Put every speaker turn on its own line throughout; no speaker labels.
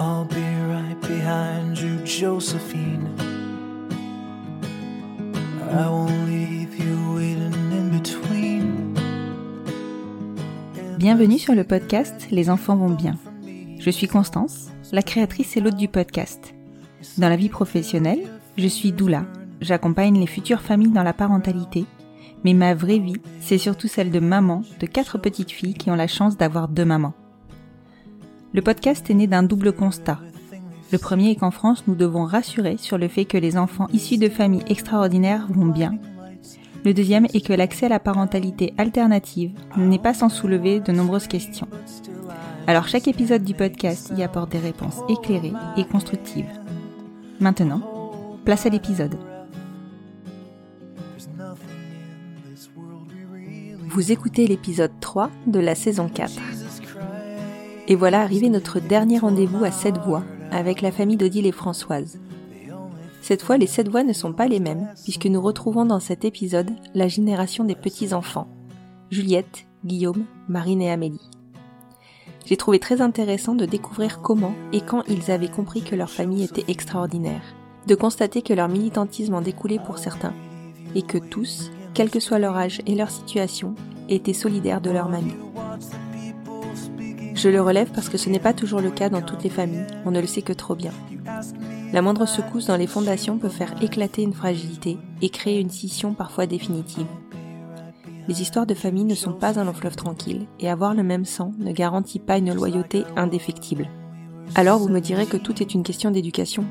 I'll be right behind you, Josephine. I won't leave you waiting in between.
Bienvenue sur le podcast Les enfants vont bien. Je suis Constance, la créatrice et l'hôte du podcast. Dans la vie professionnelle, je suis doula. J'accompagne les futures familles dans la parentalité. Mais ma vraie vie, c'est surtout celle de maman de quatre petites filles qui ont la chance d'avoir deux mamans. Le podcast est né d'un double constat. Le premier est qu'en France, nous devons rassurer sur le fait que les enfants issus de familles extraordinaires vont bien. Le deuxième est que l'accès à la parentalité alternative n'est pas sans soulever de nombreuses questions. Alors chaque épisode du podcast y apporte des réponses éclairées et constructives. Maintenant, place à l'épisode. Vous écoutez l'épisode 3 de la saison 4. Et voilà arrivé notre dernier rendez-vous à sept voix avec la famille d'Odile et Françoise. Cette fois, les sept voix ne sont pas les mêmes, puisque nous retrouvons dans cet épisode la génération des petits-enfants. Juliette, Guillaume, Marine et Amélie. J'ai trouvé très intéressant de découvrir comment et quand ils avaient compris que leur famille était extraordinaire, de constater que leur militantisme en découlait pour certains, et que tous, quel que soit leur âge et leur situation, étaient solidaires de leur mamie. Je le relève parce que ce n'est pas toujours le cas dans toutes les familles, on ne le sait que trop bien. La moindre secousse dans les fondations peut faire éclater une fragilité et créer une scission parfois définitive. Les histoires de famille ne sont pas un long tranquille et avoir le même sang ne garantit pas une loyauté indéfectible. Alors vous me direz que tout est une question d'éducation.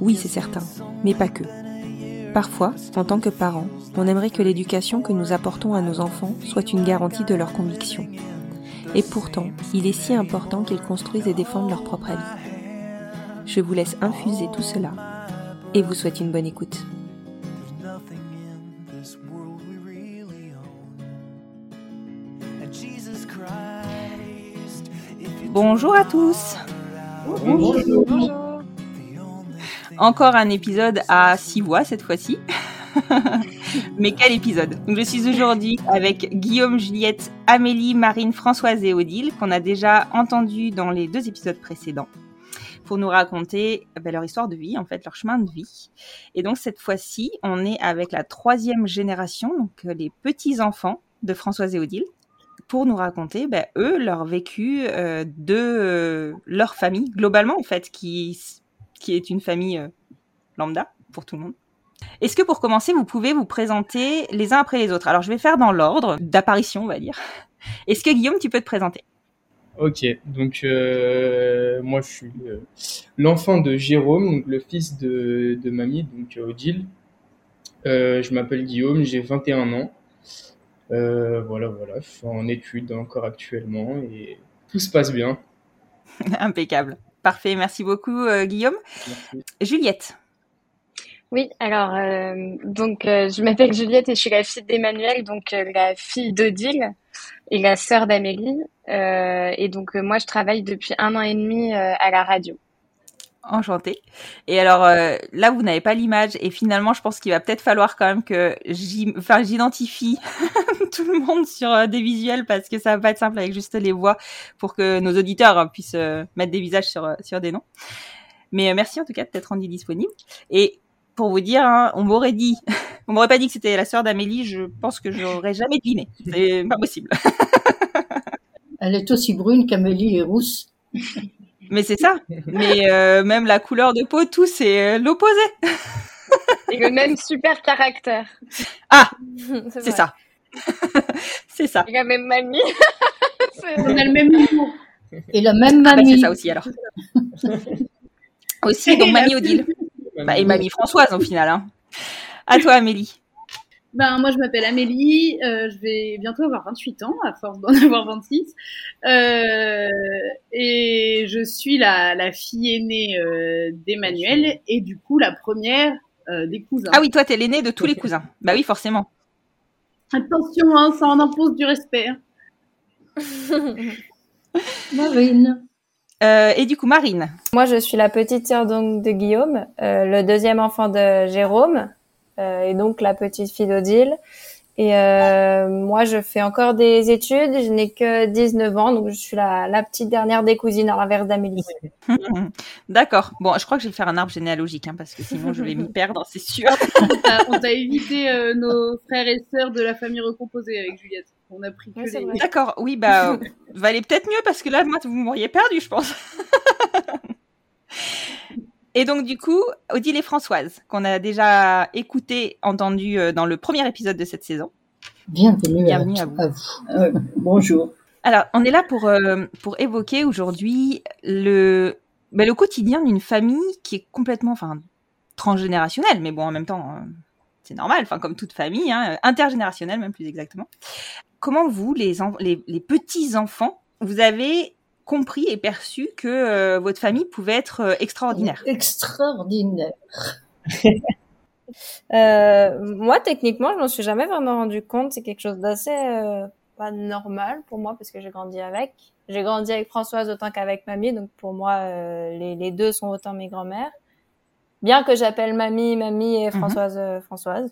Oui, c'est certain, mais pas que. Parfois, en tant que parents, on aimerait que l'éducation que nous apportons à nos enfants soit une garantie de leur conviction. Et pourtant, il est si important qu'ils construisent et défendent leur propre avis. Je vous laisse infuser tout cela et vous souhaite une bonne écoute. Bonjour à tous. Encore un épisode à six voix cette fois-ci. Mais quel épisode? Je suis aujourd'hui avec Guillaume, Juliette, Amélie, Marine, Françoise et Odile, qu'on a déjà entendu dans les deux épisodes précédents, pour nous raconter ben, leur histoire de vie, en fait, leur chemin de vie. Et donc cette fois-ci, on est avec la troisième génération, donc euh, les petits-enfants de Françoise et Odile, pour nous raconter, ben, eux, leur vécu euh, de euh, leur famille, globalement, en fait, qui, qui est une famille lambda pour tout le monde. Est-ce que pour commencer, vous pouvez vous présenter les uns après les autres? Alors, je vais faire dans l'ordre d'apparition, on va dire. Est-ce que Guillaume, tu peux te présenter?
Ok, donc euh, moi je suis euh, l'enfant de Jérôme, donc le fils de, de mamie, donc Odile. Euh, je m'appelle Guillaume, j'ai 21 ans. voilà, voilà, je suis en études encore actuellement et tout se passe bien.
Impeccable. Parfait, merci beaucoup Guillaume. Juliette.
Oui, alors euh, donc euh, je m'appelle Juliette et je suis la fille d'Emmanuel, donc euh, la fille d'Odile et la sœur d'Amélie. et donc moi je travaille depuis un an et demi à la radio.
Enchantée. Et alors là vous n'avez pas l'image et finalement je pense qu'il va peut-être falloir quand même que j'identifie tout le monde sur des visuels parce que ça va pas être simple avec juste les voix pour que nos auditeurs puissent mettre des visages sur sur des noms. Mais merci en tout cas de t'être rendu disponible. Et pour vous dire, hein, on m'aurait dit, on m'aurait pas dit que c'était la sœur d'Amélie, je pense que j'aurais jamais deviné. C'est pas possible.
Elle est aussi brune qu'Amélie est rousse.
Mais c'est ça. Mais euh, même la couleur de peau, tout, c'est euh, l'opposé.
Et le même super caractère.
Ah,
C'est
ça. c'est ça.
Et la même mamie.
On a le même humour.
Et la même
Ah bah,
mamie.
c'est ça aussi alors. aussi, donc mamie Odile. Bah, et mamie Françoise au final. Hein. À toi Amélie.
Ben, moi, je m'appelle Amélie. euh, je vais bientôt avoir 28 ans, à force d'en avoir 26. Euh, et je suis la, la fille aînée euh, d'Emmanuel et du coup la première euh, des cousins.
Ah oui, toi t'es l'aîné de tous les cousins. Bah oui, forcément.
Attention, hein, ça en impose du respect. hein.
Marine.
Euh, et du coup Marine.
Moi, je suis la petite sœur donc de Guillaume, euh, le deuxième enfant de Jérôme, euh, et donc la petite fille d'Odile. Et euh, moi, je fais encore des études. Je n'ai que 19 ans, donc je suis la, la petite dernière des cousines à l'inverse d'Amélie.
D'accord. Bon, je crois que je vais faire un arbre généalogique hein, parce que sinon je vais m'y perdre, c'est sûr.
On t'a- On t'a évité euh, nos frères et sœurs de la famille recomposée avec Juliette. On a pris que les...
D'accord. Oui, bah euh, valait peut-être mieux parce que là, moi, vous m'auriez perdu, je pense. Et donc, du coup, Odile et Françoise, qu'on a déjà écouté, entendu euh, dans le premier épisode de cette saison.
Bienvenue,
Bienvenue
à,
à vous.
à vous. Euh, bonjour.
Alors, on est là pour, euh, pour évoquer aujourd'hui le, bah, le quotidien d'une famille qui est complètement enfin, transgénérationnelle, mais bon, en même temps, euh, c'est normal, enfin, comme toute famille, hein, intergénérationnelle même plus exactement. Comment vous, les, les, les petits-enfants, vous avez compris et perçu que euh, votre famille pouvait être euh, extraordinaire?
Extraordinaire.
Euh, moi, techniquement, je m'en suis jamais vraiment rendu compte. C'est quelque chose d'assez euh, pas normal pour moi parce que j'ai grandi avec. J'ai grandi avec Françoise autant qu'avec mamie, donc pour moi, euh, les, les deux sont autant mes grands-mères. Bien que j'appelle mamie, mamie et Françoise, euh, Françoise.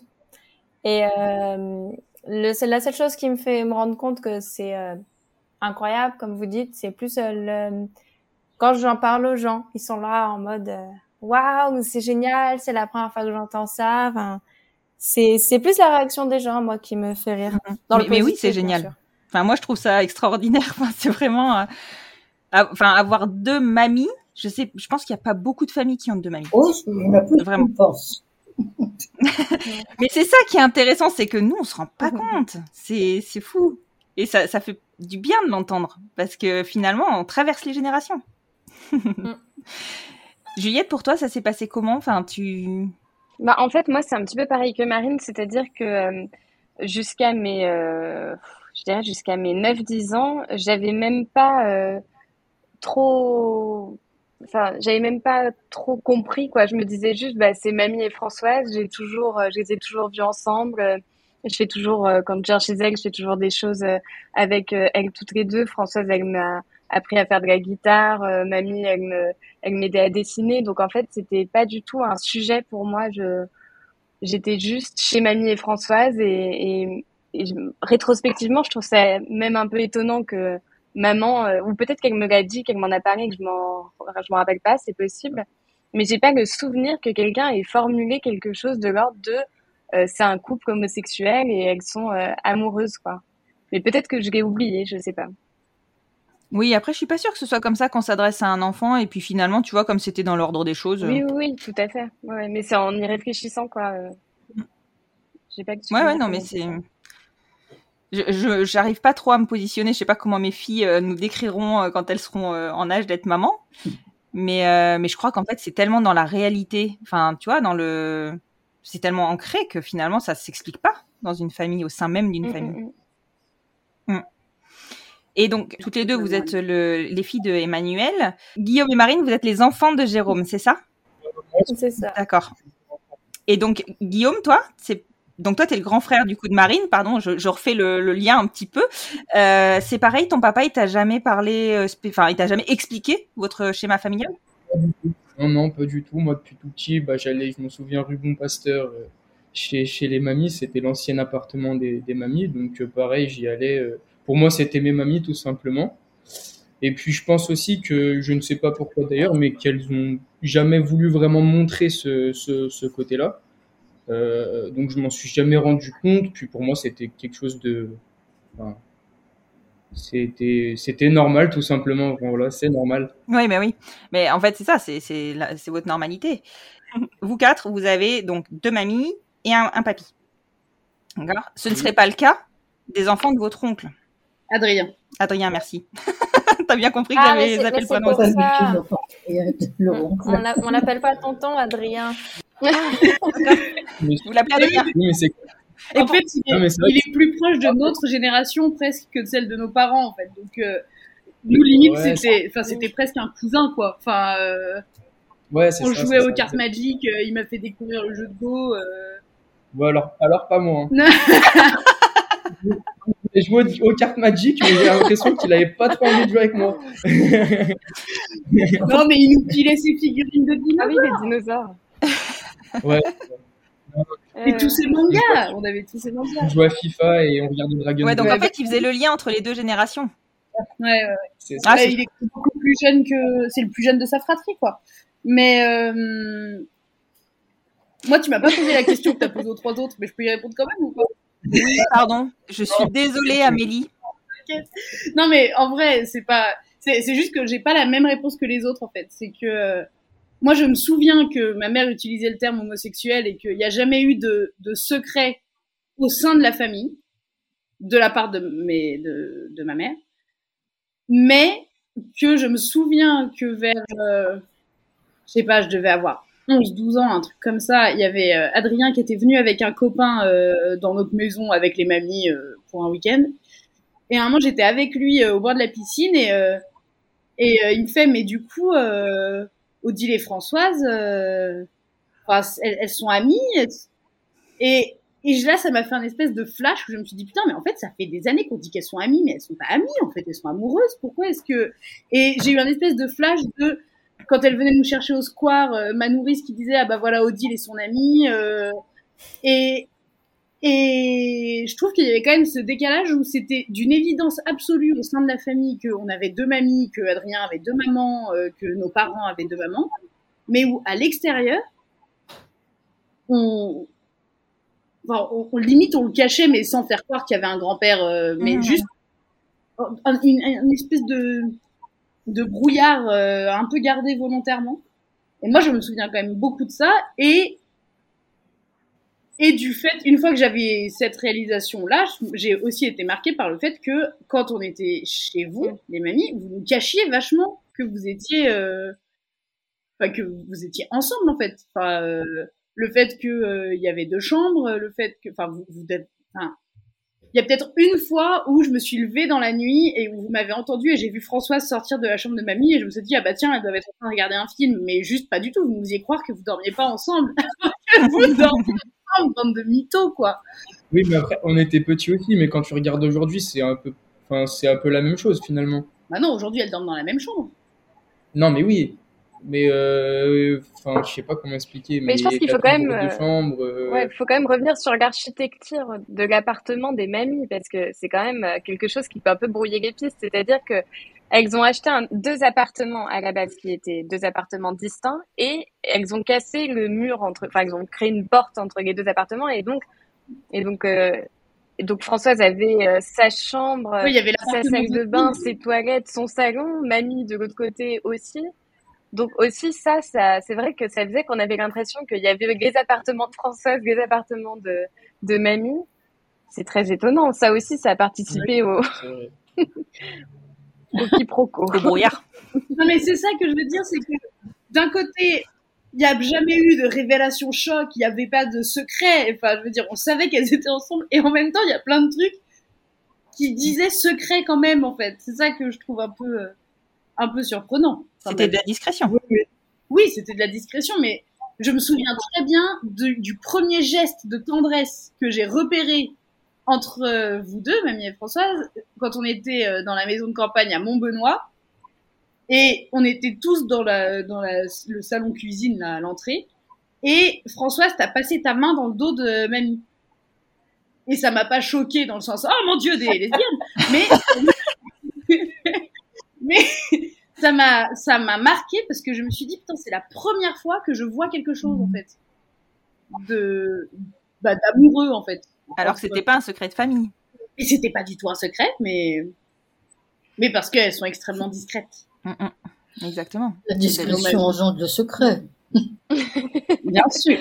Et euh, c'est la seule chose qui me fait me rendre compte que c'est euh, incroyable, comme vous dites, c'est plus euh, le, quand j'en parle aux gens, ils sont là en mode euh, waouh, c'est génial, c'est la première fois que j'entends ça. Enfin, c'est c'est plus la réaction des gens moi qui me fait rire. Dans le
mais, oui, c'est génial. Enfin, moi, je trouve ça extraordinaire. Enfin, c'est vraiment, euh, enfin, avoir deux mamies. Je sais, je pense qu'il n'y a pas beaucoup de familles qui ont deux mamies.
Oh, il y en a plus
Vraiment.
pense.
Mais c'est ça qui est intéressant, c'est que nous, on se rend pas
Mhm.
compte. C'est, c'est fou. Et ça, ça fait du bien de l'entendre. Parce que finalement, on traverse les générations. Juliette, pour toi, ça s'est passé comment? Enfin, tu.
Bah, en fait, moi, c'est un petit peu pareil que Marine, c'est-à-dire que euh, jusqu'à mes, euh, je dirais jusqu'à mes 9-10 ans, j'avais même pas euh, trop, enfin, j'avais même pas trop compris, quoi. Je me disais juste, bah, c'est mamie et Françoise, j'ai toujours, euh, je les ai toujours vues ensemble. je fais toujours, euh, quand je viens chez elle, je fais toujours des choses euh, avec elles toutes les deux. Françoise, elle m'a appris à faire de la guitare. mamie, elle me, elle m'aidait à dessiner. Donc en fait, c'était pas du tout un sujet pour moi. Je, j'étais juste chez mamie et Françoise et, et, et rétrospectivement, je trouve ça même un peu étonnant que maman, euh, ou peut-être qu'elle me l'a dit, qu'elle m'en a parlé, que je m'en, je m'en rappelle pas, c'est possible. Mais j'ai pas le souvenir que quelqu'un ait formulé quelque chose de l'ordre de euh, c'est un couple homosexuel et elles sont euh, amoureuses, quoi. Mais peut-être que je l'ai oublié, je sais pas.
Oui, après, je suis pas sûre que ce soit comme ça qu'on s'adresse à un enfant. Et puis finalement, tu vois, comme c'était dans l'ordre des choses.
Oui, oui, oui, tout à fait. Ouais, mais c'est en y réfléchissant, quoi. euh, J'ai pas de
Ouais, ouais, non, mais c'est.
ça.
Je, j'arrive pas trop à me positionner. Je sais pas comment mes filles euh, nous décriront euh, quand elles seront euh, en âge d'être maman. Mais, mais je crois qu'en fait, c'est tellement dans la réalité. Enfin, tu vois, dans le. C'est tellement ancré que finalement, ça s'explique pas dans une famille, au sein même d'une
Mm,
famille.
mm,
Et donc, toutes les deux, vous êtes le, les filles de Emmanuel. Guillaume et Marine, vous êtes les enfants de Jérôme, c'est ça?
C'est ça.
D'accord. Et donc, Guillaume, toi, c'est donc toi, t'es le grand frère du coup de Marine. Pardon, je, refais le, lien un petit peu. Euh, c'est pareil, ton papa, il t'a jamais parlé, euh, enfin, il t'a jamais expliqué votre schéma familial?
Non, non, pas du tout. Moi, depuis tout petit, bah, j'allais, je me souviens, rue Bon Pasteur, euh, chez, chez les mamies. C'était l'ancien appartement des, mamies. Donc, pareil, j'y allais. pour moi, c'était mes mamies, tout simplement. Et puis, je pense aussi que, je ne sais pas pourquoi d'ailleurs, mais qu'elles ont jamais voulu vraiment montrer ce côté-là. Euh, donc, je m'en suis jamais rendu compte. Puis, pour moi, c'était quelque chose de, enfin, c'était c'était normal tout simplement. Voilà, c'est normal.
Oui, mais oui. Mais en fait, c'est ça, c'est c'est la- c'est votre normalité. Vous quatre, vous avez donc deux mamies et un, un papy. D'accord? Ce ne serait pas le cas des enfants de votre oncle?
Adrien.
Adrien, merci. T'as bien compris que
Ah,
j'avais
mais c'est-
zappé
mais
le
c'est
prénom.
pour
Pas Laurent.
On l'appelle pas tonton Adrien.
Vous l'appelez Adrien
oui, mais c'est
Et
en fait, il est,
Non,
il plus proche de notre génération presque que de celle de nos parents, en fait. Donc, euh, nous, limite,
Ouais,
c'était, enfin, c'était presque un cousin, quoi. Enfin, euh,
ouais, c'est
on
ça,
jouait aux
ça,
cartes Magic, euh, il m'a fait découvrir le jeu de Go. euh.
Bon, alors, alors pas moi.
Non.
hein. J'ai joué aux, aux cartes Magic, mais j'ai l'impression qu'il avait pas trop envie de jouer avec moi.
Non, mais il nous pilait ses figurines de dinosaures.
Ah oui, les dinosaures.
Ouais,
Et
Euh,
tous ces mangas. On avait tous ces mangas.
on jouait à FIFA et on regardait Dragon
Ouais, donc
Ball.
en fait, il faisait le lien entre les deux générations.
Ouais, ouais.
C'est ça.
Ah,
il est beaucoup plus jeune que. C'est le plus jeune de sa fratrie, quoi. Mais. euh, Moi, tu m'as pas posé la question que t'as posée aux trois autres, mais je peux y répondre quand même ou pas?
Pardon. Je suis désolée, Amélie.
Non, mais en vrai, c'est pas. C'est juste que j'ai pas la même réponse que les autres, en fait. C'est que. euh, Moi, je me souviens que ma mère utilisait le terme homosexuel et qu'il n'y a jamais eu de, de secret au sein de la famille, de la part de, mes, de, de ma mère. Mais que je me souviens que vers. euh, je sais pas, je devais avoir 11, 12 ans, un truc comme ça. Il y avait euh, Adrien qui était venu avec un copain euh, dans notre maison avec les mamies euh, pour un week-end. Et à un moment, j'étais avec lui au bord de la piscine et, et il me fait, mais du coup, Odile et Françoise, elles, sont amies. Et, et là, ça m'a fait un espèce de flash où je me suis dit, putain, mais en fait, ça fait des années qu'on dit qu'elles sont amies, mais elles sont pas amies, en fait, elles sont amoureuses. Pourquoi est-ce que... Et j'ai eu un espèce de flash de, quand elle venait nous chercher au square, euh, ma nourrice qui disait, ah bah voilà, Odile et son amie. euh, et, et je trouve qu'il y avait quand même ce décalage où c'était d'une évidence absolue au sein de la famille qu'on avait deux mamies, que Adrien avait deux mamans, euh, que nos parents avaient deux mamans, mais où à l'extérieur, on, enfin, on, on- limite on le cachait, mais sans faire croire qu'il y avait un grand-père, euh, mais
Mhm.
juste un- une, une espèce de, de brouillard euh, un peu gardé volontairement. Et moi, je me souviens quand même beaucoup de ça. Et et du fait, une fois que j'avais cette réalisation-là, j'ai aussi été marquée par le fait que quand on était chez vous, les mamies, vous nous cachiez vachement que vous étiez, euh, enfin que vous étiez ensemble en fait. Enfin, euh, le fait que euh, il y avait deux chambres, le fait que, enfin, vous, vous êtes, enfin, il y a peut-être une fois où je me suis levée dans la nuit et où vous m'avez entendu et j'ai vu Françoise sortir de la chambre de mamie et je me suis dit ah bah tiens elle doit être en train de regarder un film. Mais juste pas du tout. Vous nous faisiez croire que vous dormiez pas ensemble. Vous dormiez ensemble bande de mythos quoi.
Oui, mais après, on était petits aussi, mais quand tu regardes aujourd'hui, c'est un peu, enfin, c'est un peu la même chose finalement.
bah non aujourd'hui elles dorment dans la même chambre.
Non, mais oui. Mais, euh, enfin, je sais pas comment expliquer. Mais,
Mais je pense qu'il faut quand même, euh,
chambre. euh,
Ouais, il faut quand même revenir sur l'architecture de l'appartement des mamies parce que c'est quand même euh, quelque chose qui peut un peu brouiller les pistes. C'est-à-dire que elles ont acheté un- deux appartements à la base qui étaient deux appartements distincts et elles ont cassé le mur entre, enfin, elles ont créé une porte entre les deux appartements et donc, et donc, euh, et donc Françoise avait euh, sa chambre,
oui il y avait
sa salle de bain, ses toilettes, son salon, mamie de l'autre côté aussi. Donc aussi ça, ça c'est vrai que ça faisait qu'on avait l'impression qu'il y avait les appartements de Françoise, les appartements de, de mamie. C'est très étonnant. Ça aussi, ça a participé au, au quiproquo.
Au brouillard.
non mais c'est ça que je veux dire c'est que d'un côté il n'y a jamais eu de révélation choc, il n'y avait pas de secret. Enfin, je veux dire, on savait qu'elles étaient ensemble. Et en même temps, il y a plein de trucs qui disaient secret quand même, en fait. C'est ça que je trouve un peu, euh, un peu surprenant.
C'était
même.
de la discrétion.
Oui, c'était de la discrétion, mais je me souviens très bien de- du premier geste de tendresse que j'ai repéré entre euh, vous deux, mamie et Françoise, quand on était euh, dans la maison de campagne à Montbenoît. Et on était tous dans, la, dans la, le salon cuisine, là, à l'entrée. Et Françoise, t'as passé ta main dans le dos de mamie. Et ça m'a pas choqué dans le sens, oh mon dieu, des lesbiennes. Mais, mais ça m'a, ça m'a marqué parce que je me suis dit, putain, c'est la première fois que je vois quelque chose, en fait. De, bah, d'amoureux, en fait.
Alors que c'était pas un secret de famille.
Et c'était pas du tout un secret, mais, Mais parce qu'elles sont extrêmement discrètes.
Mm, mm. Exactement.
La discrétion engendre le secret.
Bien sûr.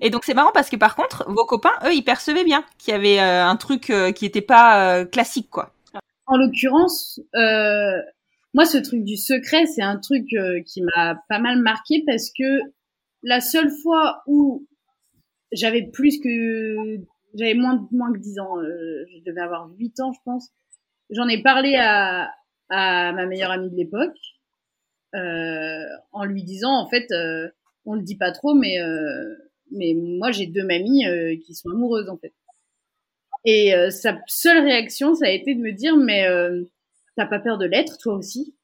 Et donc c'est marrant parce que par contre, vos copains, eux, ils percevaient bien qu'il y avait euh, un truc euh, qui était pas euh, classique, quoi.
En l'occurrence, euh, moi, ce truc du secret, c'est un truc euh, qui m'a pas mal marqué parce que la seule fois où j'avais plus que j'avais moins moins que 10 ans, euh, je devais avoir 8 ans, je pense. J'en ai parlé à à ma meilleure amie de l'époque euh, en lui disant en fait euh, on le dit pas trop mais mais moi j'ai deux mamies qui sont amoureuses en fait. Et sa seule réaction ça a été de me dire mais t'as pas peur de l'être toi aussi?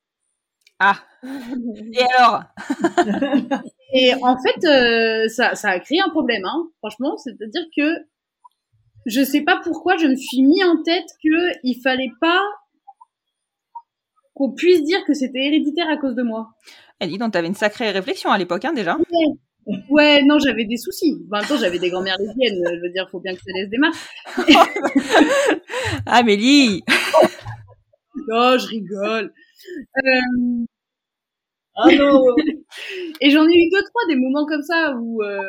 Ah. Et alors?
Et en fait, euh, ça, ça a créé un problème, hein, franchement. C'est-à-dire que je sais pas pourquoi je me suis mis en tête que il fallait pas qu'on puisse dire que c'était héréditaire à cause de moi.
Elle dit donc t'avais une sacrée réflexion à l'époque, hein, déjà.
Ouais, non, j'avais des soucis. En même temps, j'avais des grand-mères lesbiennes. Je veux dire, faut bien que ça laisse des marques.
Amélie
Oh, je rigole. Euh,
Ah non
Et j'en ai eu deux trois des moments comme ça où euh,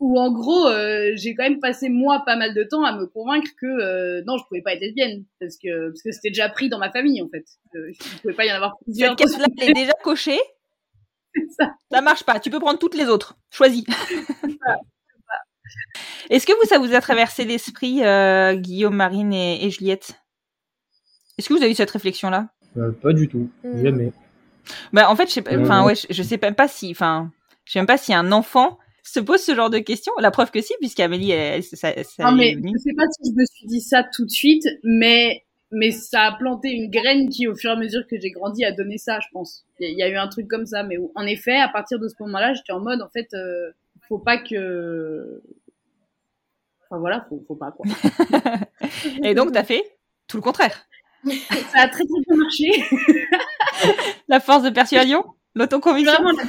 où en gros euh, j'ai quand même passé moi pas mal de temps à me convaincre que euh, non je pouvais pas être lesbienne parce que parce que c'était déjà pris dans ma famille en fait. Euh, il pouvait pas y en avoir plusieurs.
Cette case-là, elle est déjà cochée.
ça.
Ça marche pas. Tu peux prendre toutes les autres. Choisis. Est-ce que vous, ça vous a traversé l'esprit, euh, Guillaume, Marine et, et Juliette? Est-ce que vous avez eu cette réflexion-là
Euh, pas du tout,
Mm.
jamais.
Bah, en fait, je sais enfin,
non.
ouais, je, je sais même pas si, enfin, je sais même pas si un enfant se pose ce genre de questions. La preuve que si, puisqu'Amélie, elle, elle- ça, ça
Non mais
est venu.
je sais pas si je me suis dit ça tout de suite, mais mais ça a planté une graine qui au fur et à mesure que j'ai grandi a donné ça, je pense. Il y, a- il y a eu un truc comme ça, mais où- en effet à partir de ce moment-là j'étais en mode en fait euh, faut pas que Enfin voilà, faut, faut pas quoi.
Et donc, t'as fait tout le contraire.
Ça a très très bien marché.
La force de persuasion, l'autoconviction.
Vraiment la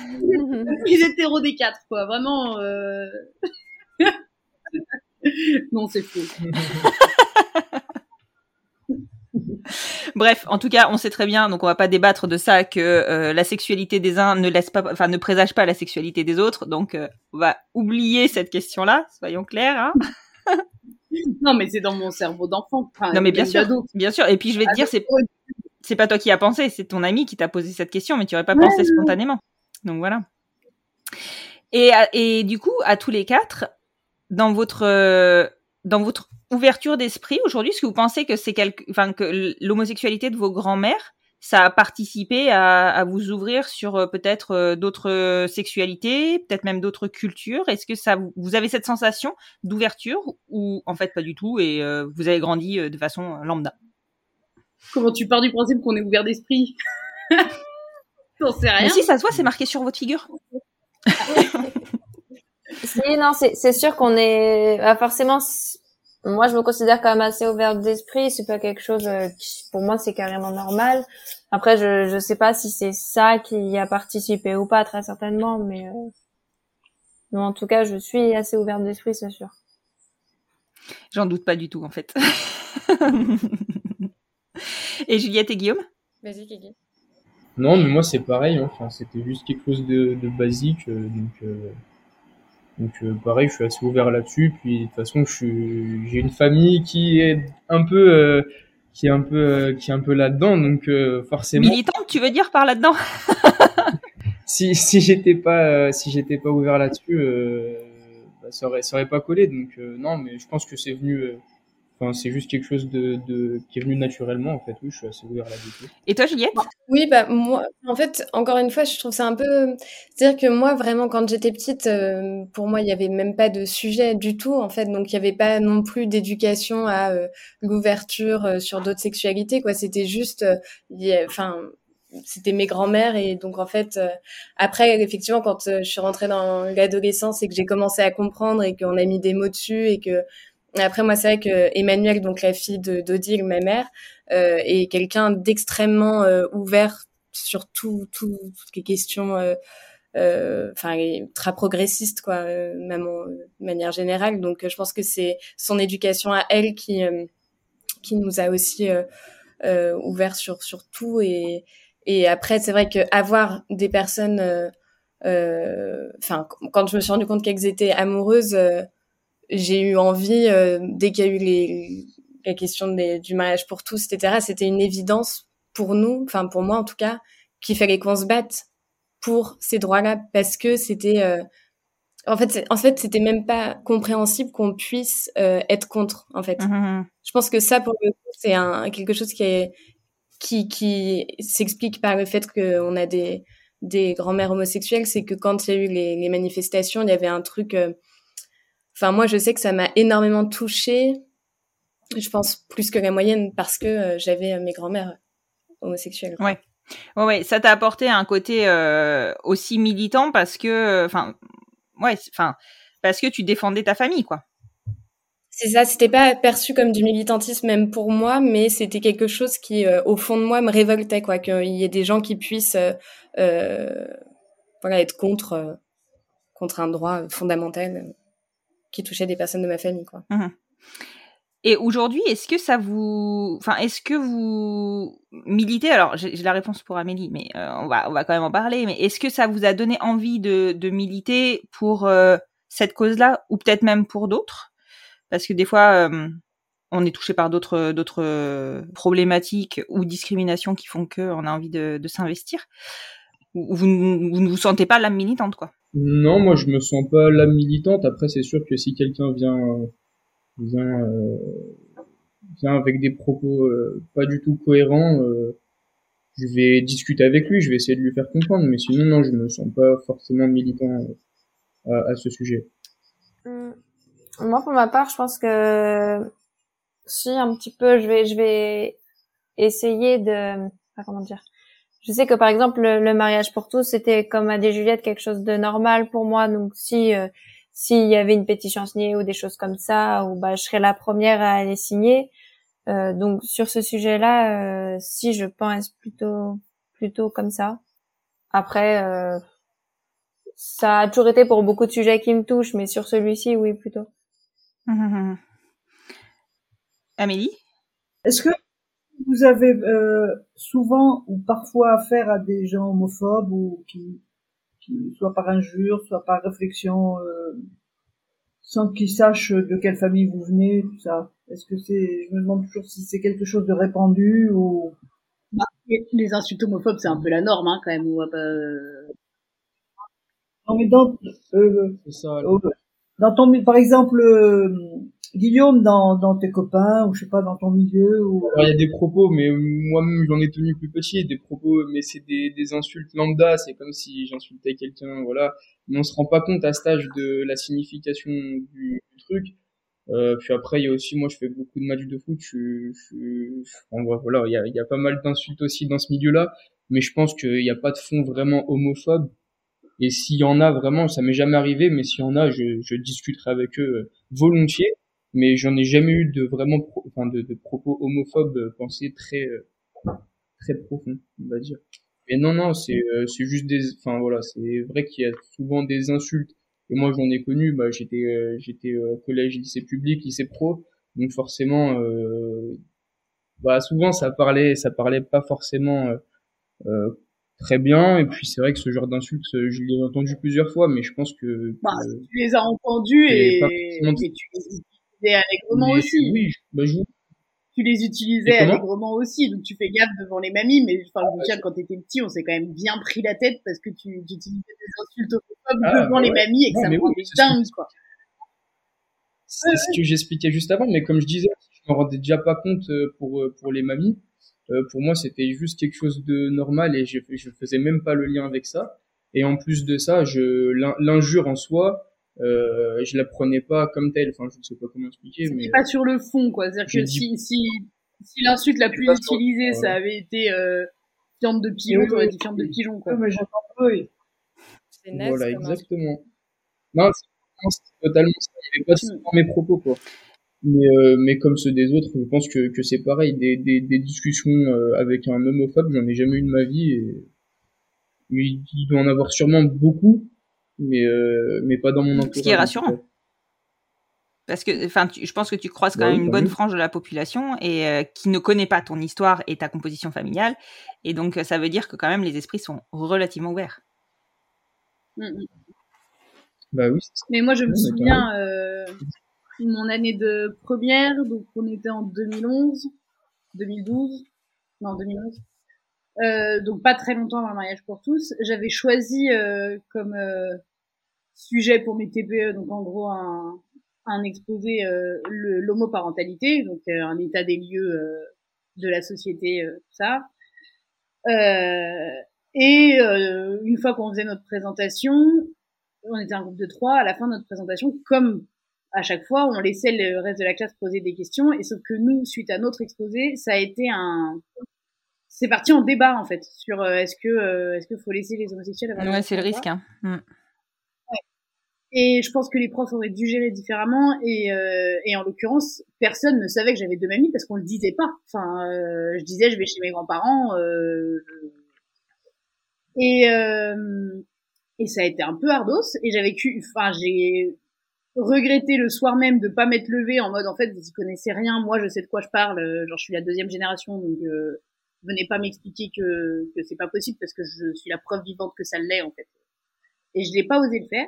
la plus hétéro des quatre, quoi. Vraiment. Euh... non, c'est faux.
Bref, en tout cas, on sait très bien, donc on va pas débattre de ça que euh, la sexualité des uns ne laisse pas, enfin ne présage pas la sexualité des autres. Donc, euh, on va oublier cette question-là, soyons clairs. Hein
Non, mais c'est dans mon cerveau d'enfant. Enfin,
non, mais bien sûr, bien sûr. Et puis je vais te dire, c'est c'est pas toi qui as pensé, c'est ton ami qui t'a posé cette question, mais tu aurais pas pensé spontanément. Donc voilà. Et, à- et du coup, à tous les quatre, dans votre euh, dans votre ouverture d'esprit aujourd'hui, est-ce que vous pensez que c'est quelque, enfin que l'homosexualité de vos grands-mères, ça a participé à, à vous ouvrir sur euh, peut-être euh, d'autres euh, sexualités, peut-être même d'autres cultures Est-ce que ça vous, avez cette sensation d'ouverture ou en fait pas du tout et euh, vous avez grandi de façon lambda?
Comment tu pars du principe qu'on est ouvert d'esprit? J'en sais rien.
Mais si ça se voit, c'est marqué sur votre figure.
Si, non, c'est c'est sûr qu'on est bah, forcément. Moi, je me considère quand même assez ouverte d'esprit. C'est pas quelque chose euh, qui, pour moi, c'est carrément normal. Après, je je sais pas si c'est ça qui a participé ou pas, très certainement, mais euh, non, en tout cas, je suis assez ouverte d'esprit, c'est sûr.
J'en doute pas du tout en fait. et Juliette et Guillaume?
Vas-y, Kiki.
Non, mais moi c'est pareil. hein. Enfin, c'était juste quelque chose de, de basique. euh, donc, euh, donc euh, pareil, je suis assez ouvert là-dessus. Puis de toute façon, je suis, j'ai une famille qui est un peu, euh, qui est un peu, euh, qui est un peu là-dedans. Donc euh, forcément,
Militante, tu veux dire par là-dedans?
Si si j'étais pas, si j'étais pas ouvert là-dessus, bah, ça aurait, ça aurait pas collé. Donc non, mais je pense que c'est venu. Enfin, c'est juste quelque chose de, de qui est venu naturellement en fait. Oui, je suis assez ouvert là-dessus.
Et toi Juliette?
Oui, bah moi, en fait, encore une fois, je trouve ça un peu, c'est-à-dire que moi, vraiment, quand j'étais petite, euh, pour moi, il y avait même pas de sujet du tout, en fait, donc il y avait pas non plus d'éducation à euh, l'ouverture euh, sur d'autres sexualités, quoi. C'était juste, euh, enfin, c'était mes grands-mères et donc en fait, euh, après, effectivement, quand euh, je suis rentrée dans l'adolescence et que j'ai commencé à comprendre et qu'on a mis des mots dessus et que après moi, c'est vrai que Emmanuel, donc la fille d'Odile, ma mère euh, est quelqu'un d'extrêmement euh, ouvert sur tout, tout, toutes les questions, euh, euh, enfin est très progressiste quoi, euh, même en- de manière générale. Donc euh, je pense que c'est son éducation à elle qui euh, qui nous a aussi euh, euh, ouvert sur sur tout et et après c'est vrai que avoir des personnes enfin quand je me suis rendu compte qu'elles étaient amoureuses j'ai eu envie dès qu'il y a eu les la question des, du mariage pour tous etc c'était une évidence pour nous enfin pour moi en tout cas qu'il fallait qu'on se batte pour ces droits-là parce que c'était euh, en fait en fait c'était même pas compréhensible qu'on puisse euh, être contre en fait.
Mmh, mmh, mmh.
Je pense que ça pour le coup c'est un quelque chose qui est qui qui s'explique par le fait qu'on a des des grands-mères homosexuelles, c'est que quand il y a eu les, les, manifestations, il y avait un truc. euh, Enfin, moi, je sais que ça m'a énormément touchée. Je pense plus que la moyenne parce que euh, j'avais euh, mes grands-mères homosexuelles.
Ouais. Ouais, ouais, ça t'a apporté un côté euh, aussi militant parce que, enfin, ouais, enfin, parce que tu défendais ta famille, quoi.
C'est ça, c'était pas perçu comme du militantisme même pour moi, mais c'était quelque chose qui, euh, au fond de moi, me révoltait, quoi, qu'il y ait des gens qui puissent, euh, euh, voilà, être contre, contre un droit fondamental qui touchait des personnes de ma famille, quoi.
Et aujourd'hui, est-ce que ça vous, enfin, est-ce que vous militez? Alors, j'ai la réponse pour Amélie, mais euh, on va, on va quand même en parler. Mais est-ce que ça vous a donné envie de, militer pour euh, cette cause-là, ou peut-être même pour d'autres? Parce que des fois, euh, on est touché par d'autres, d'autres problématiques ou discriminations qui font que on a envie de s'investir. Vous, vous ne vous sentez pas l'âme militante, quoi
Non, moi je me sens pas l'âme militante. Après, c'est sûr que si quelqu'un vient vient, euh, vient avec des propos euh, pas du tout cohérents, euh, je vais discuter avec lui, je vais essayer de lui faire comprendre, mais sinon non, je me sens pas forcément militant à, à ce sujet.
Hum. Moi, pour ma part, je pense que si un petit peu, je vais, je vais essayer de, ah, comment dire. Je sais que par exemple le, le mariage pour tous, c'était comme a dit Juliette quelque chose de normal pour moi. Donc si euh, s'il y avait une pétition signée ou des choses comme ça, ou bah je serais la première à les signer. Euh, donc sur ce sujet-là, euh, si je pense plutôt plutôt comme ça. Après, euh, ça a toujours été pour beaucoup de sujets qui me touchent, mais sur celui-ci, oui plutôt.
Mmh. Amélie?
Est-ce que vous avez euh, souvent ou parfois affaire à des gens homophobes ou qui, qui soit par injure, soit par réflexion, euh, sans qu'ils sachent de quelle famille vous venez, tout ça Est-ce que c'est, je me demande toujours si c'est quelque chose de répandu ou
bah, les insultes homophobes, c'est un peu la norme, hein, quand même. On va pas.
Non mais dans, euh,
ça,
euh, dans ton, par exemple, euh, Guillaume, dans, dans tes copains, ou je sais pas, dans ton milieu, ou...
Alors, il y a des propos, mais moi-même, j'en ai tenu plus petit, des propos, mais c'est des, des insultes lambda, c'est comme si j'insultais quelqu'un, voilà. Mais on se rend pas compte à cet âge de la signification du, truc. Euh, puis après, il y a aussi, moi, je fais beaucoup de matchs de foot, je, je, en voilà, il y a, il y a pas mal d'insultes aussi dans ce milieu-là, mais je pense qu'il n'y a pas de fond vraiment homophobe. Et s'il y en a vraiment, ça m'est jamais arrivé, mais s'il y en a, je, je discuterai avec eux volontiers mais j'en ai jamais eu de vraiment pro, enfin de, de, propos homophobes euh, pensés très euh, très profonds on va dire. Mais non non c'est euh, c'est juste des enfin voilà c'est vrai qu'il y a souvent des insultes. Et moi j'en ai connu bah j'étais euh, j'étais collège lycée public lycée pro. Donc forcément bah souvent ça parlait ça parlait pas forcément très bien. Et puis c'est vrai que ce genre d'insultes je l'ai entendu plusieurs fois mais je pense que,
bah, tu les as entendus et, et tu les allègrement aussi.
Oui, bah, je...
Tu les utilisais allègrement aussi, donc tu fais gaffe devant les mamies, mais enfin, ah, ouais. quand t'étais petit, on s'est quand même bien pris la tête parce que tu, tu utilisais des insultes homophobes ah, devant les mamies et que non, ça me rendait dingue, quoi.
C'est ce que j'expliquais juste avant, mais comme je disais, je me rendais déjà pas compte pour, pour les mamies. Euh, pour moi, c'était juste quelque chose de normal et je, je faisais même pas le lien avec ça. Et en plus de ça, je l'injure en soi, euh, je la prenais pas comme telle. Enfin, je ne sais pas comment expliquer. mais
pas sur le fond, quoi. C'est-à-dire que si, si, si l'insulte la plus utilisée, ça avait été euh, fiente de pigeon, t'aurais dit fiente de pigeon, quoi.
mais j'entends pas, oui.
Voilà, exactement. Non, c'est totalement ça. Il n'y avait pas souvent mes propos, quoi. Mais, euh, mais comme ceux des autres, je pense que, que c'est pareil. Des, des, des discussions euh, avec un homophobe, j'en ai jamais eu de ma vie. Et... Il, il doit en avoir sûrement beaucoup, mais, euh, mais pas dans mon entourage.
Ce qui est rassurant. Parce que, enfin, tu- je pense que tu croises quand
Bah
même une
bah
bonne frange de la population et euh, qui ne connaît pas ton histoire et ta composition familiale. Et donc, ça veut dire que quand même les esprits sont relativement ouverts.
Mm, mm.
Bah oui.
Mais moi, je me souviens, euh, mon année de première, donc on était en 2011, 2012, non 2011. Euh, donc pas très longtemps avant le mariage pour tous. J'avais choisi euh, comme euh, sujet pour mes TPE, donc en gros un, un exposé euh, l'homoparentalité, donc euh, un état des lieux euh, de la société, tout ça. Et une fois qu'on faisait notre présentation, on était un groupe de trois. À la fin de notre présentation, comme à chaque fois, on laissait le reste de la classe poser des questions. Et sauf que nous, suite à notre exposé, ça a été un, c'est parti en débat en fait sur est-ce que est-ce qu'il faut laisser les homosexuels avoir
Ouais, c'est le risque. Hein. Mm.
Et je pense que les profs auraient dû gérer différemment. Et, euh, et en l'occurrence, personne ne savait que j'avais deux mamies parce qu'on le disait pas. Enfin, euh, je disais je vais chez mes grands-parents. Euh, et euh, et ça a été un peu ardos. Et j'avais vécu, enfin j'ai regretté le soir même de pas m'être levée en mode en fait vous y connaissez rien, moi je sais de quoi je parle. Genre je suis la deuxième génération donc euh, venez pas m'expliquer que que c'est pas possible parce que je suis la preuve vivante que ça l'est en fait. Et je n'ai pas osé le faire.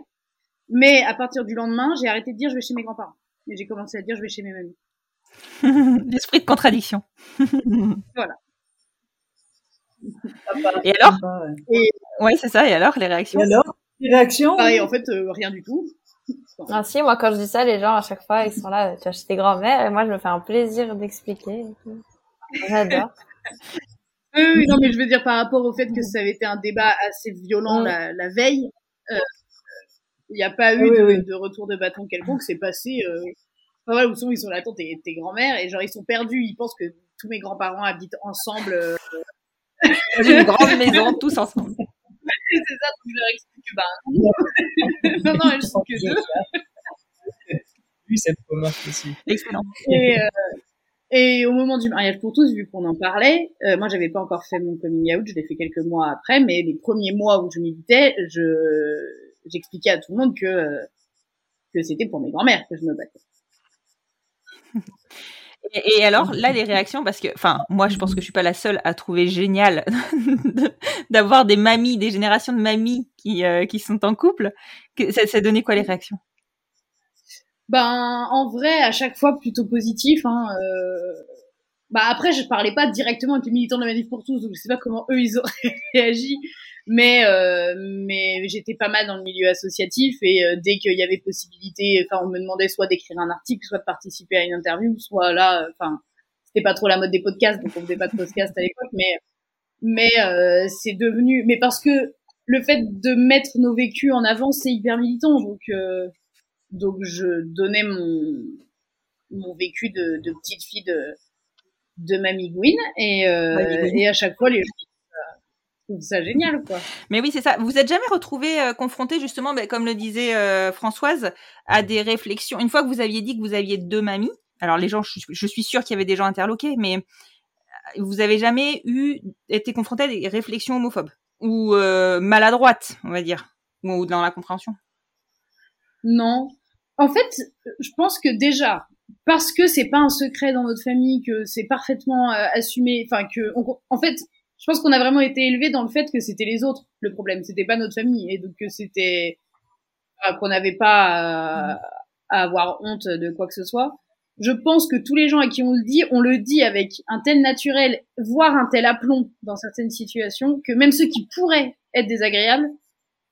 Mais à partir du lendemain, j'ai arrêté de dire je vais chez mes grands-parents. Et j'ai commencé à dire je vais chez mes mamies.
L'esprit de contradiction.
Voilà.
Et alors
Sympa, ouais.
Et
Ouais, c'est ça. Et alors, les réactions
Et alors, les réactions
pareil, en fait, euh, rien du tout.
Ah si, moi quand je dis ça, les gens à chaque fois ils sont là, tu as chez tes grands-mères et moi je me fais un plaisir d'expliquer. J'adore.
Oui, oui, non, mais je veux dire par rapport au fait que ça avait été un débat assez violent la, la veille, euh, il n'y a pas eu
Ah oui,
de,
oui.
de retour de bâton quelconque. C'est passé. Euh, enfin, voilà, où sont ils sont là, attends, tes, tes grands-mères et genre ils sont perdus. Ils pensent que tous mes grands-parents habitent ensemble. euh,
une grande maison, tous ensemble.
c'est ça, donc je leur explique que bah non, non, elles sont que deux.
Oui, cette remarque aussi.
Excellent.
Et, euh, et au moment du mariage pour tous, vu qu'on en parlait, euh, moi j'avais pas encore fait mon coming out, je l'ai fait quelques mois après, mais les premiers mois où je militais, je j'expliquais à tout le monde que euh, que c'était pour mes grand-mères que je me battais.
Et, et alors, là, les réactions, parce que, enfin, moi, je pense que je suis pas la seule à trouver génial d'avoir des mamies, des générations de mamies qui, euh, qui sont en couple. Que, ça, ça donnait quoi les réactions?
Ben en vrai, à chaque fois plutôt positif. Hein, euh... Bah après, je parlais pas directement avec les militants de la Manif pour tous, donc je sais pas comment eux ils auraient réagi. Mais euh, mais j'étais pas mal dans le milieu associatif et euh, dès qu'il y avait possibilité, enfin on me demandait soit d'écrire un article, soit de participer à une interview, soit là, enfin c'était pas trop la mode des podcasts, donc on faisait pas de podcast à l'époque, mais mais euh, c'est devenu, mais parce que le fait de mettre nos vécus en avant, c'est hyper militant, donc euh, donc je donnais mon mon vécu de, de petite fille de de mamie Gwyn et euh,
Mamie Gwyn.
et à chaque fois les gens euh, trouvent ça génial quoi.
Mais oui, c'est ça. Vous êtes jamais retrouvé euh, confronté justement, ben, comme le disait euh, Françoise, à des réflexions. Une fois que vous aviez dit que vous aviez deux mamies, alors les gens, je, je suis sûre qu'il y avait des gens interloqués, mais euh, vous avez jamais eu été confronté à des réflexions homophobes? Ou euh, maladroites, on va dire, ou dans la compréhension.
Non. En fait, je pense que déjà, parce que c'est pas un secret dans notre famille, que c'est parfaitement euh, assumé, enfin que, on- en fait, je pense qu'on a vraiment été élevé dans le fait que c'était les autres le problème, c'était pas notre famille, et donc que c'était enfin, qu'on n'avait pas à, à avoir honte de quoi que ce soit. Je pense que tous les gens à qui on le dit, on le dit avec un tel naturel, voire un tel aplomb dans certaines situations, que même ceux qui pourraient être désagréables,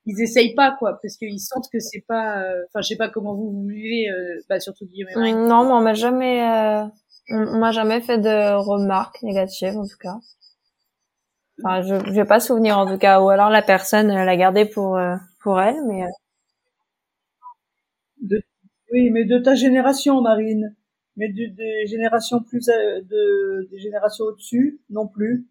ils essayent pas quoi parce qu'ils sentent que c'est pas euh, enfin je sais pas comment vous vous vivez euh, bah surtout Guillaume
Non, mais on m'a jamais, euh, on m'a jamais fait de remarques négatives en tout cas. Enfin, je, vais pas souvenir en tout cas, ou alors la personne euh, l'a gardé pour euh, pour elle, mais euh,
De- oui, mais de ta génération, Marine. Mais de- des générations plus, euh, de, des générations au-dessus, non plus.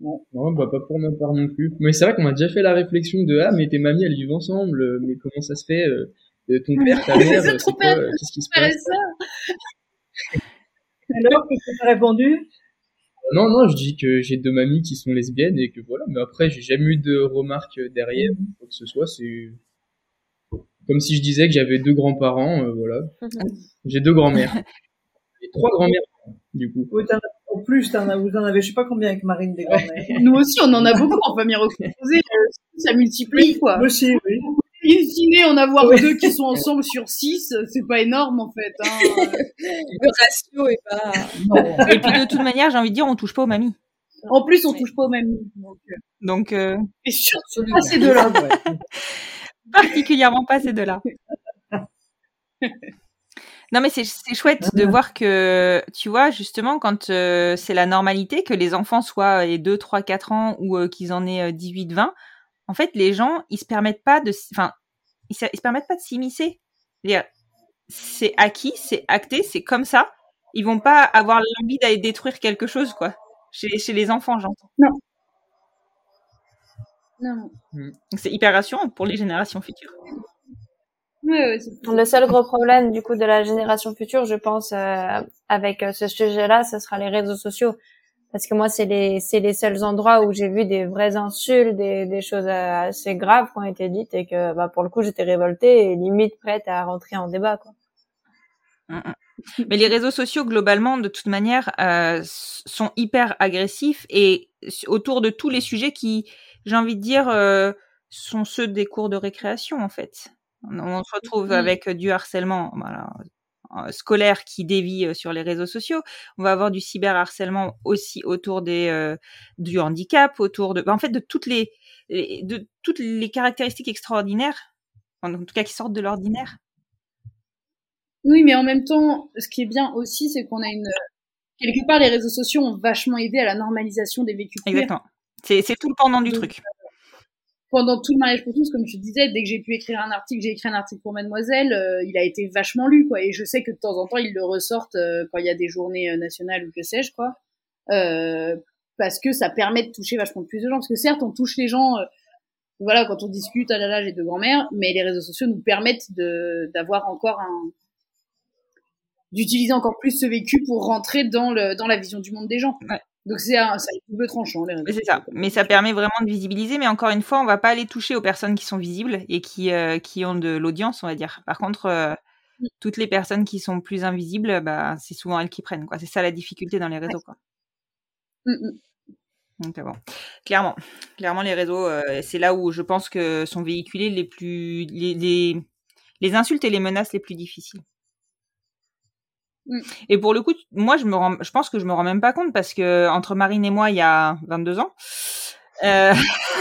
Non, non, bah pas pour ma part non plus. Mais c'est vrai qu'on m'a déjà fait la réflexion de ah mais tes mamies elles vivent ensemble, mais comment ça se fait euh, ton père, ta mère,
C'est
quoi, qu'est-ce qui se passe?
Alors, qu'est-ce que t'as répondu?
Non non, je dis que j'ai deux mamies qui sont lesbiennes et que voilà. Mais après j'ai jamais eu de remarques derrière ou quoi que ce soit. C'est Comme si je disais que j'avais deux grands-parents, euh, voilà. J'ai deux grands-mères. Et trois grands-mères, du coup.
Oui, t'en as- en plus, t'en as, vous en avez, je sais pas combien avec Marine des grands-mères.
Nous aussi, on en a beaucoup en famille recomposée. euh, ça multiplie, quoi.
Moi aussi, oui.
In fine, en avoir deux qui sont ensemble sur six, c'est pas énorme, en fait. Hein.
Le ratio est pas.
Et puis de toute manière, j'ai envie de dire, on touche pas aux mamies.
En plus, on touche pas au même niveau. Donc, euh,
Donc, euh,
et surtout pas ces deux-là.
particulièrement pas ces deux-là. Non, mais c'est chouette de voir que, tu vois, justement, quand euh, c'est la normalité, que les enfants soient euh, 2, 3, 4 ans ou euh, qu'ils en aient euh, 18, 20, en fait, les gens, ils se permettent pas de, enfin, ils, se- ils se permettent pas de s'immiscer. C'est acquis, c'est acté, c'est comme ça. Ils vont pas avoir l'envie d'aller détruire quelque chose, quoi. Chez, chez les enfants, j'entends.
Non. Non.
Donc c'est hyper rassurant pour les générations futures.
C'est
Le seul gros problème du coup de la génération future, je pense, euh, avec euh, ce sujet-là, ce sera les réseaux sociaux. Parce que moi, c'est les c'est les seuls endroits où j'ai vu des vraies insultes, des, des choses euh, assez graves qui ont été dites et que bah, pour le coup, j'étais révoltée et limite prête à rentrer en débat. Quoi.
Mm, mm. Mais les réseaux sociaux, globalement, de toute manière, euh, sont hyper agressifs et autour de tous les sujets qui, j'ai envie de dire, euh, sont ceux des cours de récréation, en fait. On, on se retrouve
Mm.
avec du harcèlement voilà, euh, scolaire qui dévie euh, sur les réseaux sociaux. On va avoir du cyberharcèlement aussi autour des, euh, du handicap, autour de, bah, en fait, de toutes les, de toutes les caractéristiques extraordinaires, en tout cas qui sortent de l'ordinaire.
Oui, mais en même temps, ce qui est bien aussi, c'est qu'on a une. Quelque part, les réseaux sociaux ont vachement aidé à la normalisation des vécus.
Exactement. C'est c'est tout le pendant du
Donc,
truc.
Pendant tout le mariage pour tous, comme je te disais, dès que j'ai pu écrire un article, j'ai écrit un article pour Mademoiselle, euh, il a été vachement lu, quoi. Et je sais que de temps en temps, ils le ressortent euh, quand il y a des journées euh, nationales ou que sais-je, quoi. Euh, parce que ça permet de toucher vachement plus de gens. Parce que certes, on touche les gens, euh, voilà, quand on discute, ah là là, j'ai deux grands-mères, mais les réseaux sociaux nous permettent de d'avoir encore un d'utiliser encore plus ce vécu pour rentrer dans le dans la vision du monde des gens.
Ouais.
Donc c'est un, un double tranchant. Les
C'est ça. Mais ça permet vraiment de visibiliser. Mais encore une fois, on va pas aller toucher aux personnes qui sont visibles et qui, euh, qui ont de l'audience, on va dire. Par contre, euh, toutes les personnes qui sont plus invisibles, bah, c'est souvent elles qui prennent. quoi. C'est ça la difficulté dans les réseaux. Quoi.
Mm, mm.
Donc, euh, bon. Clairement. Clairement, les réseaux, euh, c'est là où je pense que sont véhiculés les plus. Les, les, les insultes et les menaces les plus difficiles.
Mm.
Et pour le coup, moi, je me rends, je pense que je me rends même pas compte parce que entre Marine et moi, il y a 22 ans, euh,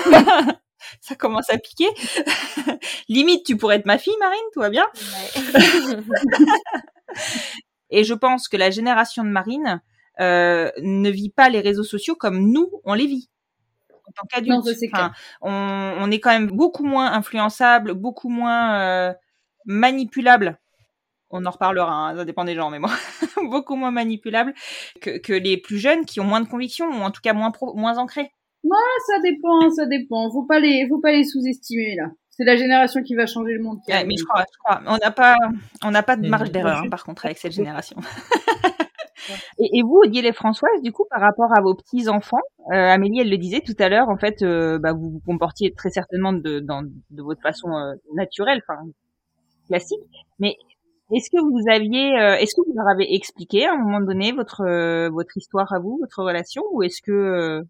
ça commence à piquer. Limite, tu pourrais être ma fille, Marine, tout va bien. Et je pense que la génération de Marine euh, ne vit pas les réseaux sociaux comme nous, on les vit. En tant Enfin, on, on est quand même beaucoup moins influençable, beaucoup moins euh, manipulable. On en reparlera, hein, ça dépend des gens, mais moi, beaucoup moins manipulable que, que les plus jeunes qui ont moins de conviction ou en tout cas moins pro, moins ancrés.
Ah, ça dépend, ça dépend. Faut pas les, faut pas les sous-estimer là. C'est la génération qui va changer le monde. qui
Ouais,
arrive.
mais je crois, je crois, on n'a pas, on n'a pas de marge d'erreur hein, par contre avec cette génération. et, et vous, Odile et Françoise, du coup, par rapport à vos petits enfants, euh, Amélie, elle le disait tout à l'heure, en fait, euh, bah, vous vous comportiez très certainement de, dans, de votre façon euh, naturelle, enfin classique. Mais est-ce que vous aviez, euh, est-ce que vous leur avez expliqué à un moment donné votre euh, votre histoire à vous, votre relation, ou est-ce que euh,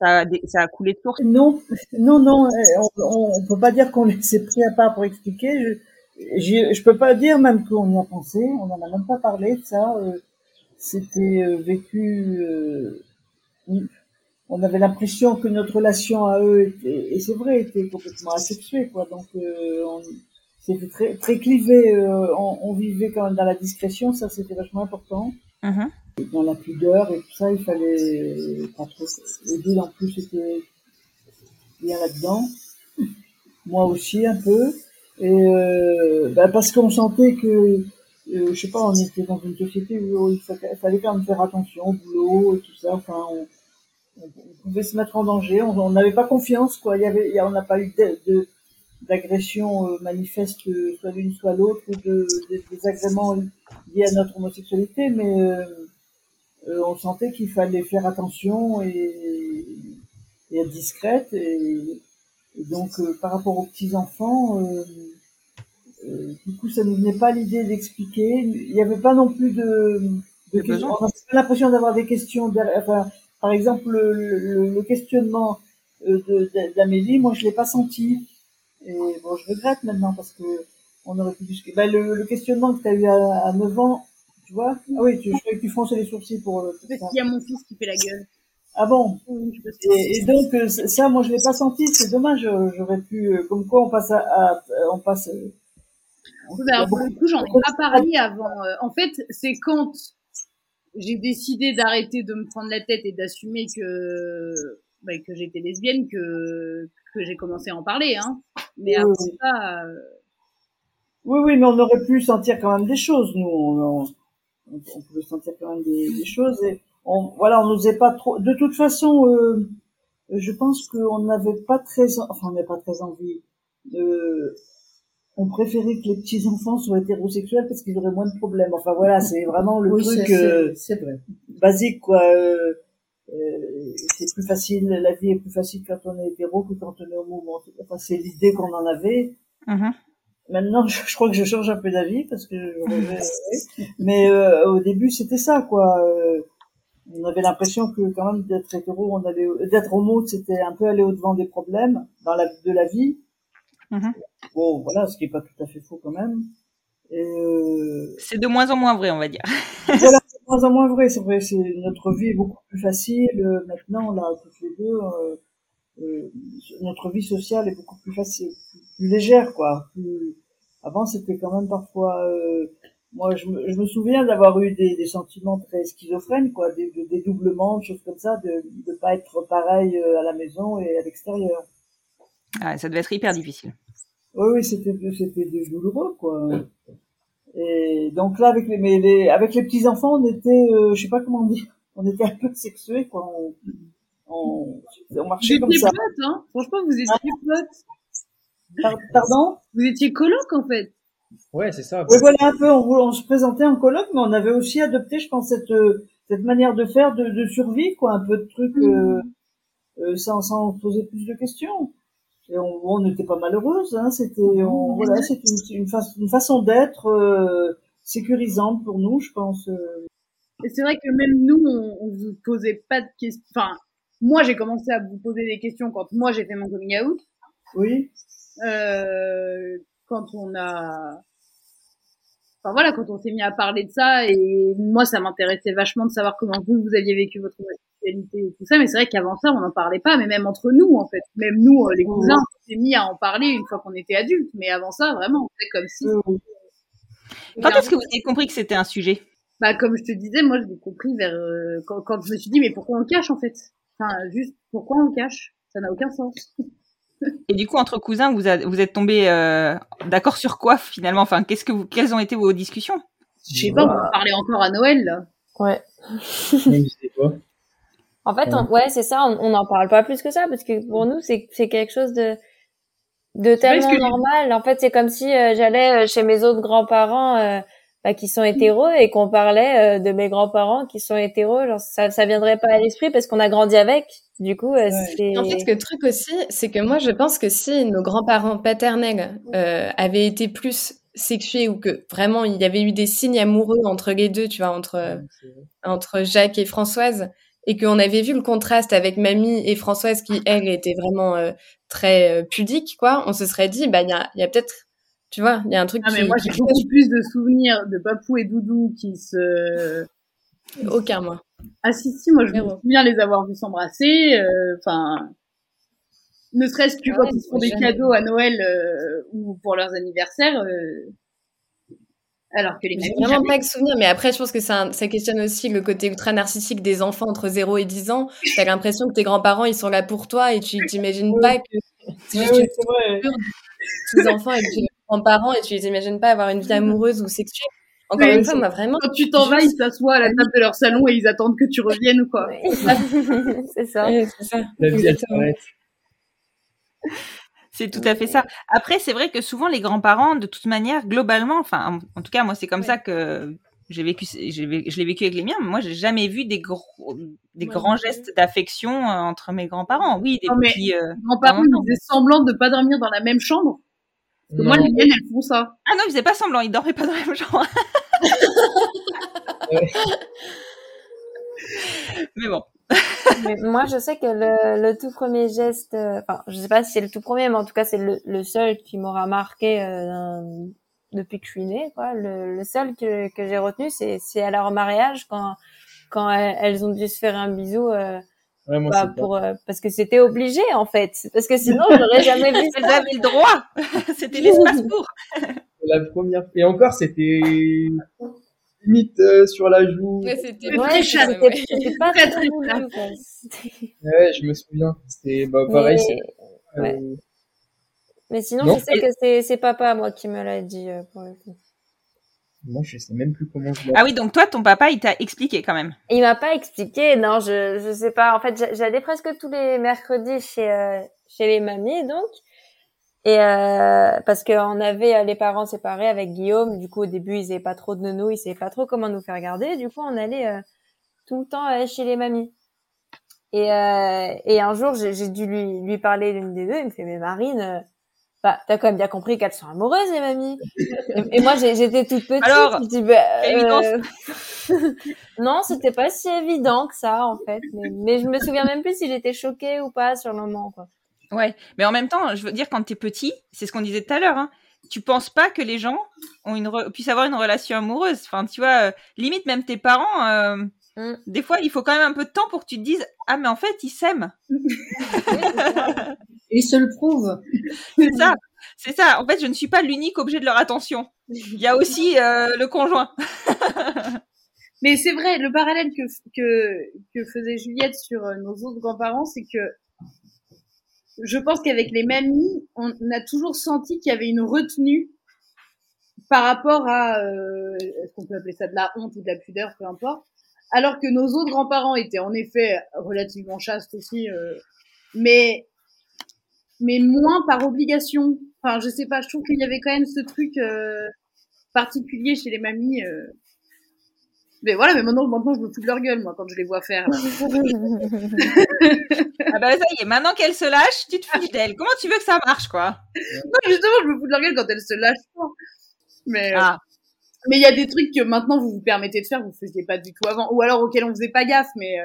ça, a, ça a coulé de source?
Non, non, non, on, on peut pas dire qu'on s'est pris à part pour expliquer. Je, je peux pas dire même qu'on y a pensé. On en a même pas parlé de ça. C'était vécu. euh, on avait l'impression que notre relation à eux était, et c'est vrai, était complètement asexuée, quoi. Donc, on, c'était très, très clivé. euh, on, on vivait quand même dans la discrétion, ça c'était vachement important.
Mhm.
Et dans la pudeur et tout ça, il fallait pas trop. Odile en plus était bien là-dedans. Moi aussi un peu. Et euh, bah, parce qu'on sentait que, euh, je sais pas, on était dans une société où il fa- il fallait quand même faire attention au boulot et tout ça. Enfin, on, pouvait se mettre en danger. On n'avait pas confiance, quoi. Il y avait, on n'a pas eu de, de- d'agression euh, manifeste, euh, soit l'une soit l'autre, ou de, de désagréments liés à notre homosexualité, mais euh, euh, on sentait qu'il fallait faire attention et, et être discrète. Et, et donc, euh, par rapport aux petits enfants, euh, euh, du coup, ça ne venait pas l'idée d'expliquer. Il n'y avait pas non plus de, de questions. L'impression d'avoir des questions. derrière- Enfin, par exemple, le, le, le questionnement d'Amélie, moi, je l'ai pas senti. Et bon, je regrette maintenant parce que on aurait pu discuter. Ben, le, le questionnement que tu as eu à, à 9 ans, tu vois? Ah oui, tu, je croyais que tu fronçais les sourcils pour pour
Parce
ça.
qu'il y a mon fils qui fait la gueule.
Ah bon? Et, et donc euh, ça, moi, je l'ai pas senti. C'est dommage. euh, J'aurais pu, euh, comme quoi, on passe à, à- on passe. euh, on-
Oui, alors, pour le coup, j'en ai pas parlé avant. euh, En fait, c'est quand j'ai décidé d'arrêter de me prendre la tête et d'assumer que bah, que j'étais lesbienne que que j'ai commencé à en parler. Hein. Mais
Oui, oui.
ça, euh,
Oui, oui, mais on aurait pu sentir quand même des choses, nous. On, on, on pouvait sentir quand même des, des choses. Et on, voilà, on n'osait pas trop. De toute façon, euh, je pense qu'on n'avait pas très, en- enfin, on n'avait pas très envie. De, on préférait que les petits enfants soient hétérosexuels parce qu'ils auraient moins de problèmes. Enfin voilà, c'est vraiment le
Oui,
truc
c'est-
euh,
vrai.
basique, quoi. Euh, c'est plus facile, la vie est plus facile quand on est hétéro que quand on est homo. Enfin, c'est l'idée qu'on en avait.
Mhm.
Maintenant, je, je crois que je change un peu d'avis parce que je mais euh, au début, c'était ça, quoi. Euh, on avait l'impression que quand même d'être hétéro, on allait, d'être homo, c'était un peu aller au devant des problèmes dans la de la vie.
Mhm.
Bon, voilà, ce qui est pas tout à fait faux quand même. Et euh,
C'est de moins en moins vrai, on va dire.
voilà, moins en moins vrai, c'est vrai. C'est notre vie est beaucoup plus facile euh, maintenant là, toutes les deux. euh, euh, notre vie sociale est beaucoup plus facile, plus, plus légère, quoi. Plus... Avant, c'était quand même parfois. euh, Moi, je me, je me souviens d'avoir eu des, des sentiments très schizophrènes, quoi, des, des dédoublements, des choses comme ça, de ne pas être pareil euh, à la maison et à l'extérieur.
Ah, ça devait être hyper difficile.
Oui, oui, c'était c'était douloureux, quoi. Et donc là, avec les, mais les avec les petits enfants, on était, euh, je sais pas comment dire, on était un peu sexués, quoi. On, on, on
vous
marchait comme
étiez
ça.
potes, hein. Franchement, vous étiez potes.
Par- pardon?
Vous étiez coloc en fait.
Ouais, c'est ça.
Oui, voilà un peu. On, on se présentait en colloque, mais on avait aussi adopté, je pense, cette euh, cette manière de faire de, de survie, quoi, un peu de trucs euh, euh, sans sans poser plus de questions. Et on n'était pas malheureuse, hein. C'était on- voilà, c'était une, une, fa- une façon d'être euh, sécurisante pour nous, je pense. euh.
Et c'est vrai que même nous, on, on vous posait pas de questions. Enfin, moi, j'ai commencé à vous poser des questions quand moi j'ai fait mon coming out.
Oui.
Euh, quand on a, enfin voilà, quand on s'est mis à parler de ça et moi, ça m'intéressait vachement de savoir comment vous vous aviez vécu votre homosexualité et tout ça. Mais c'est vrai qu'avant ça, on n'en parlait pas, mais même entre nous, en fait, même nous, euh, les cousins, on s'est mis à en parler une fois qu'on était adultes. Mais avant ça, vraiment, on faisait comme si.
Quand est-ce que vous avez compris que c'était un sujet?
Bah, comme je te disais, moi, je l'ai compris vers euh, quand, quand je me suis dit, mais pourquoi on le cache en fait? Enfin, juste pourquoi on le cache? Ça n'a aucun sens.
Et du coup, entre cousins, vous, a- vous êtes tombés euh, d'accord sur quoi finalement? Enfin, qu'est-ce que vous, quelles ont été vos discussions?
Je sais pas, on en parlait encore à Noël là.
Ouais.
Je sais pas.
En fait, on- ouais, c'est ça, on n'en parle pas plus que ça, parce que pour nous, c'est quelque chose de de tellement
que-
normal. En fait, c'est comme si euh, j'allais euh, chez mes autres grands-parents euh, bah, qui sont hétéros et qu'on parlait euh, de mes grands-parents qui sont hétéros. Genre, ça, ça viendrait pas à l'esprit parce qu'on a grandi avec. Du coup, euh, c'est...
En fait, le truc aussi, c'est que moi, je pense que si nos grands-parents paternels euh, avaient été plus sexués ou que vraiment il y avait eu des signes amoureux entre les deux, tu vois, entre, entre Jacques et Françoise, et qu'on avait vu le contraste avec Mamie et Françoise qui, elle, était vraiment euh, très euh, pudique, quoi, on se serait dit, bah, il y a, y a peut-être, tu vois, il y a un truc
Ah, mais
qui...
moi,
qui
j'ai beaucoup plus de souvenirs de Papou et Doudou qui se.
Aucun, moi.
Ah, si, si, moi, je me souviens les avoir vus s'embrasser. euh, Enfin. ne serait-ce que
Ah
quand ils se font des cadeaux à Noël euh, ou pour leurs anniversaires. euh, alors que les
J'ai
mamies,
vraiment
jamais.
pas de souvenir, mais après, je pense que ça, ça questionne aussi le côté ultra narcissique des enfants entre 0 et 10 ans. T'as l'impression que tes grands-parents, ils sont là pour toi et tu t'imagines pas que c'est juste
oui,
une tes enfants et que tu es grands-parents et tu les imagines pas avoir une vie amoureuse ou sexuelle. Encore
Oui,
une fois, moi, vraiment.
Quand tu t'en vas, ils s'assoient à la table de leur salon et ils attendent que tu reviennes ou quoi.
c'est ça.
C'est ça.
La vie, elle s'arrête.
C'est tout à fait ça. Après, c'est vrai que souvent les grands-parents, de toute manière, globalement, enfin, en, en tout cas, moi, c'est comme ça que j'ai vécu, je l'ai vécu avec les miens. Mais moi, j'ai jamais vu des gros, des
Ouais.
grands gestes d'affection euh, entre mes grands-parents. Oui, des
Non,
petits. euh,
grands-parents, ils faisaient semblant de pas dormir dans la même chambre. Moi, les miennes, elles font ça.
Ah non, ils faisaient pas semblant, ils dormaient pas dans la même chambre. Mais bon.
Mais moi, je sais que le, le tout premier geste, euh, enfin, je sais pas si c'est le tout premier, mais en tout cas, c'est le, le seul qui m'aura marqué euh, depuis que je suis née. Quoi. Le, le seul que, que j'ai retenu, c'est, c'est à leur mariage quand quand elles, ont dû se faire un bisou. Euh,
Ouais, moi,
bah,
c'est pas-
pour euh, parce que c'était obligé en fait parce que sinon j'aurais jamais vu
Elles avaient le droit. C'était l'espace pour.
la première et encore c'était limite euh, sur la joue.
Ouais, c'était
Ouais,
très
c'était
ouais.
pas
Très,
très quoi.
Je me souviens. C'était bah pareil.
mais, ouais.
euh,
mais sinon
Non.
je sais que c'est c'est papa moi qui me l'a dit euh, pour le coup
Moi, je sais même plus comment je l'ai.
Ah oui, donc toi, ton papa, il t'a expliqué quand même.
Il m'a pas expliqué, non, je je sais pas. En fait, j'a- j'allais presque tous les mercredis chez euh, chez les mamies donc, et euh, parce qu'on avait euh, les parents séparés avec Guillaume. Du coup, au début, ils avaient pas trop de nounous, ils savaient pas trop comment nous faire garder. Du coup, on allait euh, tout le temps euh, chez les mamies. Et euh, et un jour, j'ai dû lui lui parler d'une des deux. Il me fait, mais Marine. bah, t'as quand même bien compris qu'elles sont amoureuses, les mamies. Et, et moi, j'étais toute petite.
Alors,
je dis, bah, non, c'était pas si évident que ça, en fait. Mais, mais je me souviens même plus si j'étais choquée ou pas sur le moment, quoi.
Ouais, mais en même temps, je veux dire, quand t'es petit, c'est ce qu'on disait tout à l'heure, hein, tu penses pas que les gens ont une re- puissent avoir une relation amoureuse. Enfin, tu vois, euh, limite même tes parents, euh,
Mm.
des fois, il faut quand même un peu de temps pour que tu te dises, ah mais en fait, ils s'aiment.
Et ils se le prouvent.
C'est ça, c'est ça. En fait, je ne suis pas l'unique objet de leur attention. Il y a aussi euh, le conjoint.
Mais c'est vrai, le parallèle que, que, que faisait Juliette sur nos autres grands-parents, c'est que je pense qu'avec les mamies, on a toujours senti qu'il y avait une retenue par rapport à, euh, est-ce qu'on peut appeler ça de la honte ou de la pudeur, peu importe. Alors que nos autres grands-parents étaient en effet relativement chastes aussi, euh, mais mais moins par obligation. Enfin, je sais pas, je trouve qu'il y avait quand même ce truc euh, particulier chez les mamies. euh. Mais voilà, mais maintenant, maintenant, je me fous de leur gueule, moi, quand je les vois faire. là.
Ah bah ça y est, maintenant qu'elle se lâche, tu te fiches d'elle. Comment tu veux que ça marche, quoi?
Non, justement, je me fous de leur gueule quand elles se lâchent pas. Mais euh,
Ah,
mais il y a des trucs que maintenant vous vous permettez de faire, vous faisiez pas du tout avant, ou alors auxquels on faisait pas gaffe. Mais euh,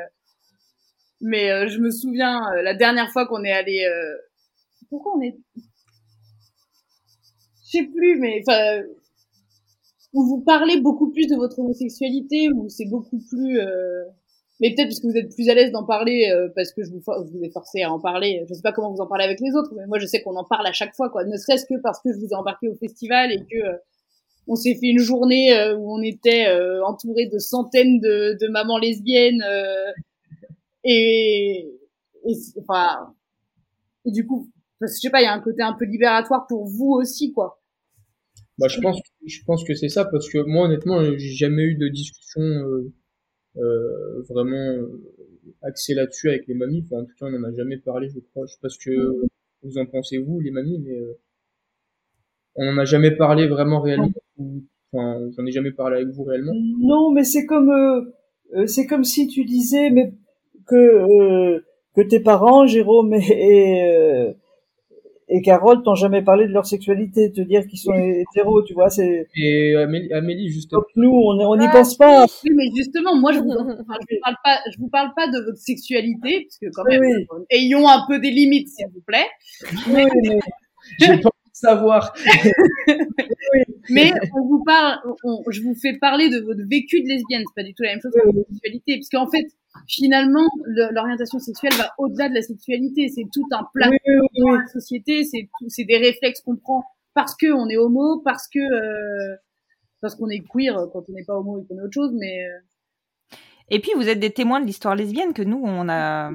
mais euh, je me souviens la dernière fois qu'on est allé. Pourquoi on est Je sais plus, mais où vous parlez beaucoup plus de votre homosexualité, où c'est beaucoup plus. euh, Mais peut-être parce que vous êtes plus à l'aise d'en parler, euh, parce que je vous, je vous ai forcé à en parler. Je sais pas comment vous en parlez avec les autres, mais moi je sais qu'on en parle à chaque fois, quoi. Ne serait-ce que parce que je vous ai embarqué au festival et que euh, on s'est fait une journée euh, où on était euh, entouré de centaines de, de mamans lesbiennes euh, et, et enfin et du coup parce que je sais pas il y a un côté un peu libératoire pour vous aussi quoi
Bah, je pense, je pense que c'est ça parce que moi, honnêtement, j'ai jamais eu de discussion euh, euh, vraiment euh, axée là-dessus avec les mamies. Enfin, en tout cas, on en a jamais parlé, je crois. Je sais pas ce que vous en pensez vous, les mamies, mais euh, on en a jamais parlé vraiment réellement. Enfin, j'en ai jamais parlé avec vous réellement.
Non, mais c'est comme euh, euh, c'est comme si tu disais mais que euh, que tes parents, Jérôme et et, euh, et Carole, t'ont jamais parlé de leur sexualité, te dire qu'ils sont hétéros, tu vois. C'est
Et Amélie, Amélie justement.
donc nous, on on n'y
Ah,
pense pas.
oui mais justement moi je vous, enfin, je vous parle pas je vous parle pas de votre sexualité parce que quand même
Oui.
euh, ayons un peu des limites s'il vous plaît
Oui, mais
J'ai pas envie de savoir.
mais on vous parle on- je vous fais parler de votre vécu de lesbienne c'est pas du tout la même chose que votre sexualité parce qu'en fait finalement le- l'orientation sexuelle va au-delà de la sexualité. C'est tout un plat
oui, oui,
dans la société, c'est des réflexes qu'on prend parce que on est homo, parce que euh, parce qu'on est queer quand on n'est pas homo et qu'on est autre chose, mais euh,
Et puis, vous êtes des témoins de l'histoire lesbienne que nous, on a,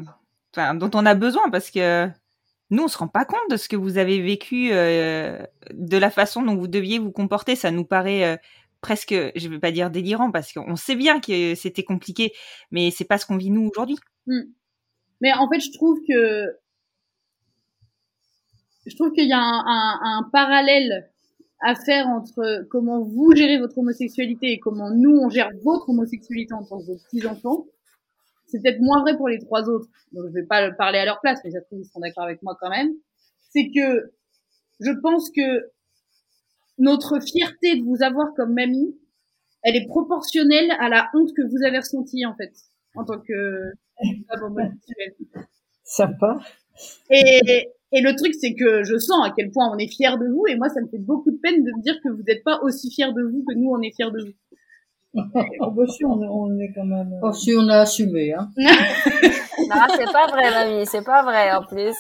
enfin, dont on a besoin parce que nous, on se rend pas compte de ce que vous avez vécu, euh, de la façon dont vous deviez vous comporter. Ça nous paraît euh, presque, je vais pas dire délirant parce qu'on sait bien que c'était compliqué, mais c'est pas ce qu'on vit nous aujourd'hui.
mais en fait je trouve que je trouve qu'il y a un, parallèle à faire entre comment vous gérez votre homosexualité et comment nous on gère votre homosexualité en tant que vos petits enfants. C'est peut-être moins vrai pour les trois autres, donc je vais pas le parler à leur place, mais ça se trouve ils seront d'accord avec moi quand même. C'est que je pense que notre fierté de vous avoir comme mamie, elle est proportionnelle à la honte que vous avez ressentie en fait en tant que
Sympa.
Et, et le truc, c'est que je sens à quel point on est fiers de vous, et moi, ça me fait beaucoup de peine de me dire que vous n'êtes pas aussi fiers de vous que nous, on est fiers de vous.
oh, bah, si, on, est, on est quand même.
Oh, si, on a assumé, hein.
non, c'est pas vrai, mamie, c'est pas vrai, en plus.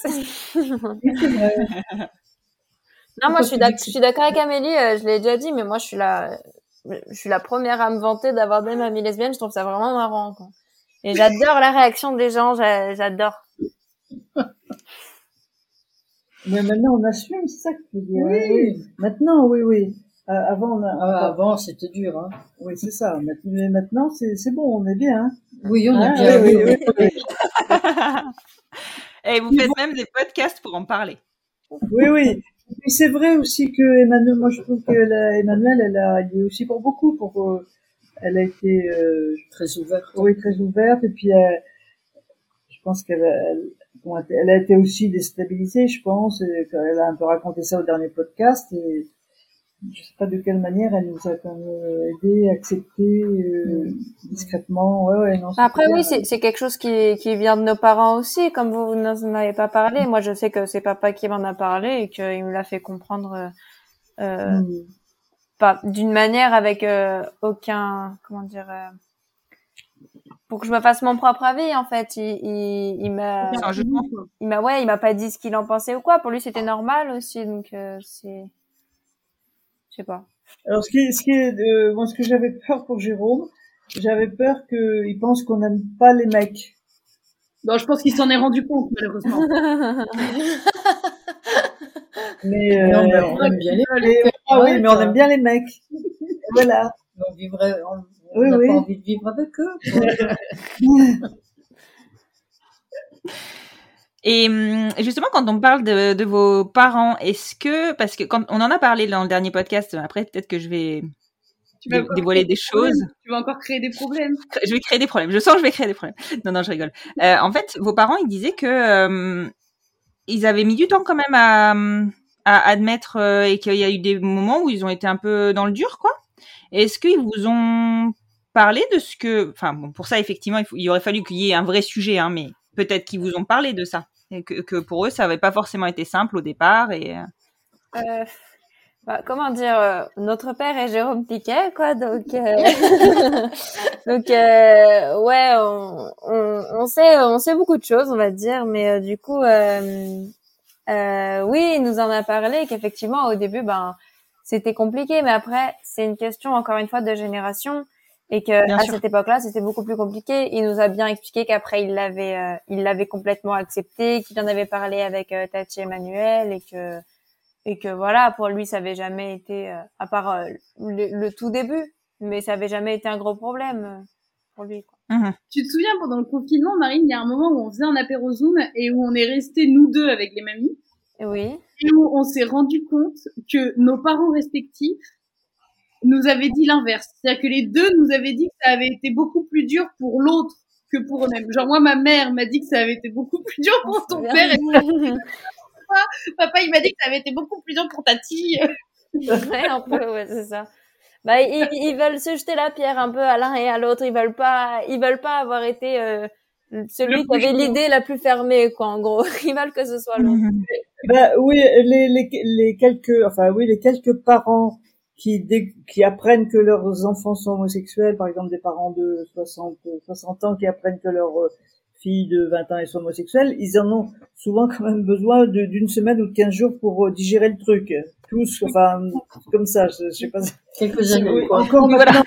Non, moi, je suis d'accord, je suis d'accord avec Amélie, euh, je l'ai déjà dit, mais moi, je suis la, je suis la première à me vanter d'avoir des mamies lesbiennes, je trouve ça vraiment marrant, quoi. Et j'adore la réaction des gens, j'adore.
Mais maintenant, on assume, c'est ça que tu dis. Oui. oui. Maintenant, oui, oui. Euh, avant, on a...
ah, avant, c'était dur. Hein.
Oui, c'est ça. Mais maintenant, c'est bon, on est bien. Hein.
Oui, on est ah, bien. Oui, oui, oui,
Et vous faites même des podcasts pour en parler.
Oui, oui. C'est vrai aussi que Emmanuel, moi je trouve que la, Emmanuel, elle a, elle est aussi pour beaucoup, pour, euh, elle a été euh,
très ouverte.
Oui, très ouverte. Et puis, euh, je pense qu'elle, elle, elle a été aussi déstabilisée, je pense. elle a un peu raconté ça au dernier podcast. Et je sais pas de quelle manière elle nous a quand même aidé, accepté euh, discrètement. Ouais, ouais, non,
Après, oui, c'est quelque chose qui, qui vient de nos parents aussi, comme vous, vous n'en avez pas parlé. Moi, je sais que c'est papa qui m'en a parlé et qu'il me l'a fait comprendre. Euh, mm. pas d'une manière avec euh, aucun comment dire euh, pour que je me fasse mon propre avis en fait il il, il m'a il m'a ouais il m'a pas dit ce qu'il en pensait ou quoi pour lui c'était normal aussi donc euh, c'est je sais pas.
Alors ce qui ce qui est euh, moi ce que j'avais peur pour Jérôme j'avais peur qu'il pense qu'on n'aime pas les mecs.
Bon je pense qu'il s'en est rendu compte malheureusement.
Mais, euh, non, mais on aime bien les mecs. ah oui mais on aime bien les mecs. Voilà.
On vivrait on oui, on n'a pas envie de vivre avec eux.
Et hum, justement, quand on parle de, de vos parents, est-ce que, parce que quand on en a parlé dans le dernier podcast, après peut-être que je vais dévoiler des choses.
Tu vas encore créer des problèmes.
Je vais créer des problèmes. Je sens que je vais créer des problèmes. Non, non, je rigole. Euh, en fait, vos parents, ils disaient que euh, ils avaient mis du temps quand même à, à admettre euh, et qu'il y a eu des moments où ils ont été un peu dans le dur, quoi. Est-ce qu'ils vous ont parler de ce que, enfin bon, pour ça effectivement, il, il aurait fallu qu'il y ait un vrai sujet, hein, mais peut-être qu'ils vous ont parlé de ça, et que, que pour eux ça n'avait pas forcément été simple au départ et.
Euh, euh bah, comment dire, euh, notre père est Jérôme Piquet, quoi, donc euh, donc euh, ouais, on, on, on, sait on sait beaucoup de choses, on va dire, mais du coup, oui, il nous en a parlé qu'effectivement au début, ben c'était compliqué, mais après c'est une question encore une fois de génération et que à cette époque-là, c'était beaucoup plus compliqué. Il nous a bien expliqué qu'après il l'avait, euh, il l'avait complètement accepté, qu'il en avait parlé avec euh, Tati Emmanuel et que et que voilà, pour lui, ça avait jamais été, euh, à part le, tout début, mais ça avait jamais été un gros problème pour lui. Quoi.
Mmh tu te souviens pendant le confinement, Marine, il y a un moment où on faisait un apéro Zoom et où on est resté nous deux avec les mamies.
Oui.
Et où on s'est rendu compte que nos parents respectifs nous avait dit l'inverse. C'est-à-dire que les deux nous avaient dit que ça avait été beaucoup plus dur pour l'autre que pour eux-mêmes. Genre moi, ma mère m'a dit que ça avait été beaucoup plus dur pour ton père. Et papa, papa, il m'a dit que ça avait été beaucoup plus dur pour ta tille.
ouais, un peu, ouais, c'est ça. Bah, ils, ils, veulent se jeter la pierre un peu à l'un et à l'autre. Ils veulent pas, ils veulent pas avoir été euh, celui qui avait l'idée la plus fermée, quoi. En gros, ils veulent que ce soit l'autre.
bah oui, les, les, les quelques, enfin oui, les quelques parents qui, qui apprennent que leurs enfants sont homosexuels, par exemple des parents de 60, 60 ans qui apprennent que leur euh, fille de 20 ans est homosexuelle, ils en ont souvent quand même besoin d'une semaine ou de 15 jours pour euh, digérer le truc. Tous, enfin, comme ça, je, je sais pas.
Quelques années, quoi.
Encore maintenant.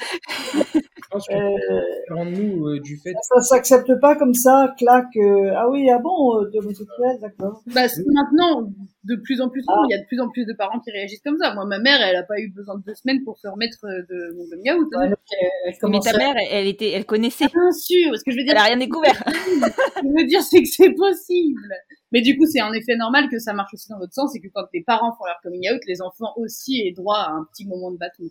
euh, nous euh, du fait.
Ça s'accepte pas comme ça, claque. Euh, ah oui, ah bon, euh, homosexuel, d'accord.
Bah, maintenant, de plus en plus il y a de plus en plus de parents qui réagissent comme ça. Moi, ma mère, elle a pas eu besoin de deux semaines pour se remettre de mon coming out. Hein.
mais ta mère, elle était, elle connaissait.
Bien sûr, parce que je veux dire.
Elle a rien découvert.
je veux dire, c'est que c'est possible. Mais du coup, c'est en effet normal que ça marche aussi dans l'autre sens, et que quand tes parents font leur coming out, les enfants aussi aient droit à un petit moment de bâton.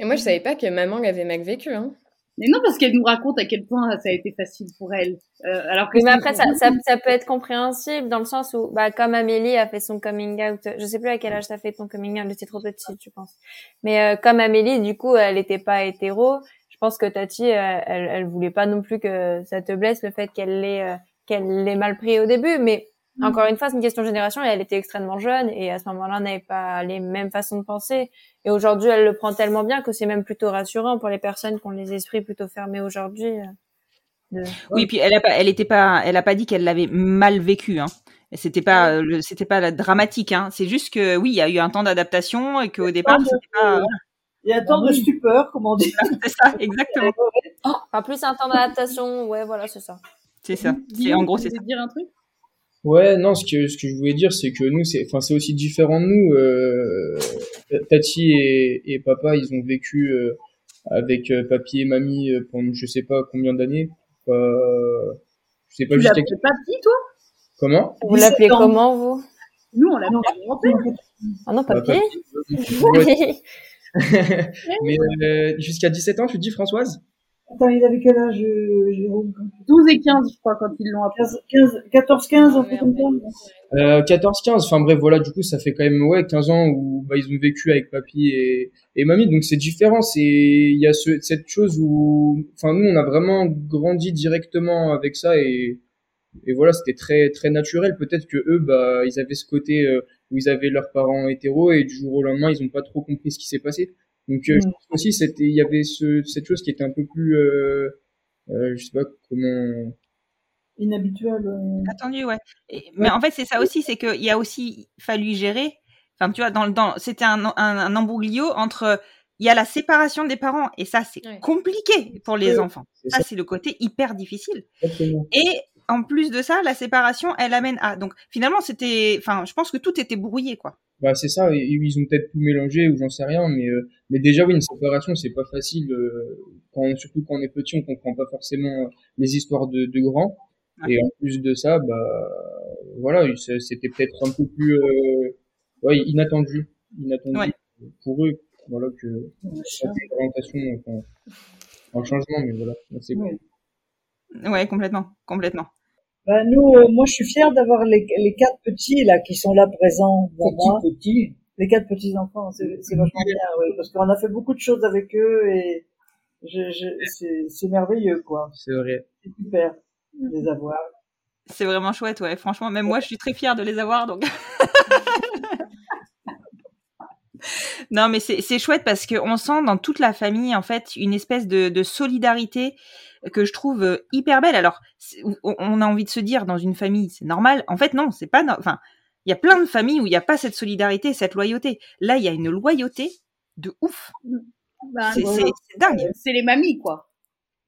Et moi, je savais pas que maman avait mal vécu. Hein.
Mais non, parce qu'elle nous raconte à quel point ça a été facile pour elle. Euh, alors que
mais
c'est-
après, ça, ça, ça peut être compréhensible dans le sens où, bah, comme Amélie a fait son coming out, je sais plus à quel âge t'as fait ton coming out, j'étais trop petite, je pense. Mais euh, comme Amélie, du coup, elle était pas hétéro. Je pense que Tati, euh, elle, elle voulait pas non plus que ça te blesse le fait qu'elle l'ait, euh, qu'elle l'ait mal pris au début. Mais encore une fois, c'est une question de génération et elle était extrêmement jeune et à ce moment-là, elle n'avait pas les mêmes façons de penser. Et aujourd'hui, elle le prend tellement bien que c'est même plutôt rassurant pour les personnes qui ont les esprits plutôt fermés aujourd'hui. euh, de-
Oui, puis elle a pas, elle était pas, elle a pas dit qu'elle l'avait mal vécu. Hein. C'était pas, c'était pas la dramatique. Hein. C'est juste que oui, il y a eu un temps d'adaptation et qu'au départ,
de-
c'était pas.
Il y a un temps de stupeur, comme on dit.
C'est ça, exactement.
Enfin, plus un temps d'adaptation, ouais, voilà, c'est ça.
C'est ça. C'est en gros, c'est ça.
dire un truc?
Ouais, non, ce que, ce que je voulais dire, c'est que nous, c'est, enfin, c'est aussi différent de nous. Euh, Tati et, et papa, ils ont vécu euh, avec euh, papy et mamie euh, pendant je sais pas combien d'années. Euh, je sais pas
Tu
jusqu'à
l'appelles papy, toi?
Comment?
Vous l'appelez
17 ans.
comment, vous?
Nous, on l'appelle grand-père.
Ah non, papier
Ouais. Mais euh, jusqu'à 17 ans, tu dis Françoise?
Attends, il avait quel âge, euh, Jérôme
12 et 15, je crois, quand ils l'ont appelé.
15, 15, 14, 15, un peu comme ça
Euh, 14-15, enfin bref, voilà, du coup, ça fait quand même ouais 15 ans où bah, ils ont vécu avec papy et, et mamie, donc c'est différent. C'est il y a ce, cette chose où, enfin nous, on a vraiment grandi directement avec ça et et voilà, c'était très très naturel. Peut-être que eux, bah, ils avaient ce côté euh, où ils avaient leurs parents hétéros et du jour au lendemain, ils ont pas trop compris ce qui s'est passé. Donc euh, je
Mm.
pense aussi c'était il y avait ce, cette chose qui était un peu plus, euh, euh, je sais pas comment.
Inhabituel. euh.
Attendu, ouais. Et- mais en fait, c'est ça aussi, c'est qu'il y a aussi fallu gérer. Enfin, tu vois, dans, le- dans, c'était un, un, un embrouglio entre. Il y a la séparation des parents, et ça, c'est
Ouais.
compliqué pour les enfants.
c'est
Ça,
ça.
c'est le côté hyper difficile.
Exactement.
Et en plus de ça, la séparation, elle amène à. Donc, finalement, c'était. Enfin, je pense que tout était brouillé, quoi.
Bah c'est ça, et- ils ont peut-être tout mélangé ou j'en sais rien, mais euh, mais déjà oui une séparation c'est pas facile, euh, quand surtout quand on est petit on comprend pas forcément les histoires de, de grands, et en plus de ça bah voilà c'était peut-être un peu plus euh, ouais inattendu, inattendu
Ouais.
pour eux, voilà que ça fait une orientation enfin, un changement mais voilà c'est
Oui.
Ouais, complètement. Complètement.
Ben, nous, euh, moi, je suis fière d'avoir les, les quatre petits là qui sont là présents. là-bas.
Petit, petit.
Les quatre petits enfants, c'est c'est vachement bien, oui, parce qu'on a fait beaucoup de choses avec eux et je, je, c'est c'est merveilleux, quoi.
c'est vrai.
C'est super de les avoir.
C'est vraiment chouette, ouais. Franchement, même moi, je suis très fière de les avoir, donc. non, mais c'est c'est chouette parce qu'on sent dans toute la famille, en fait, une espèce de, de solidarité que je trouve euh, hyper belle. Alors, c'est- on a envie de se dire dans une famille, c'est normal. En fait, non, c'est pas. no- Enfin, il y a plein de familles où il n'y a pas cette solidarité, cette loyauté. Là, il y a une loyauté de ouf.
Bah,
C'est
non,
c'est- c'est dingue.
c'est les mamies, quoi.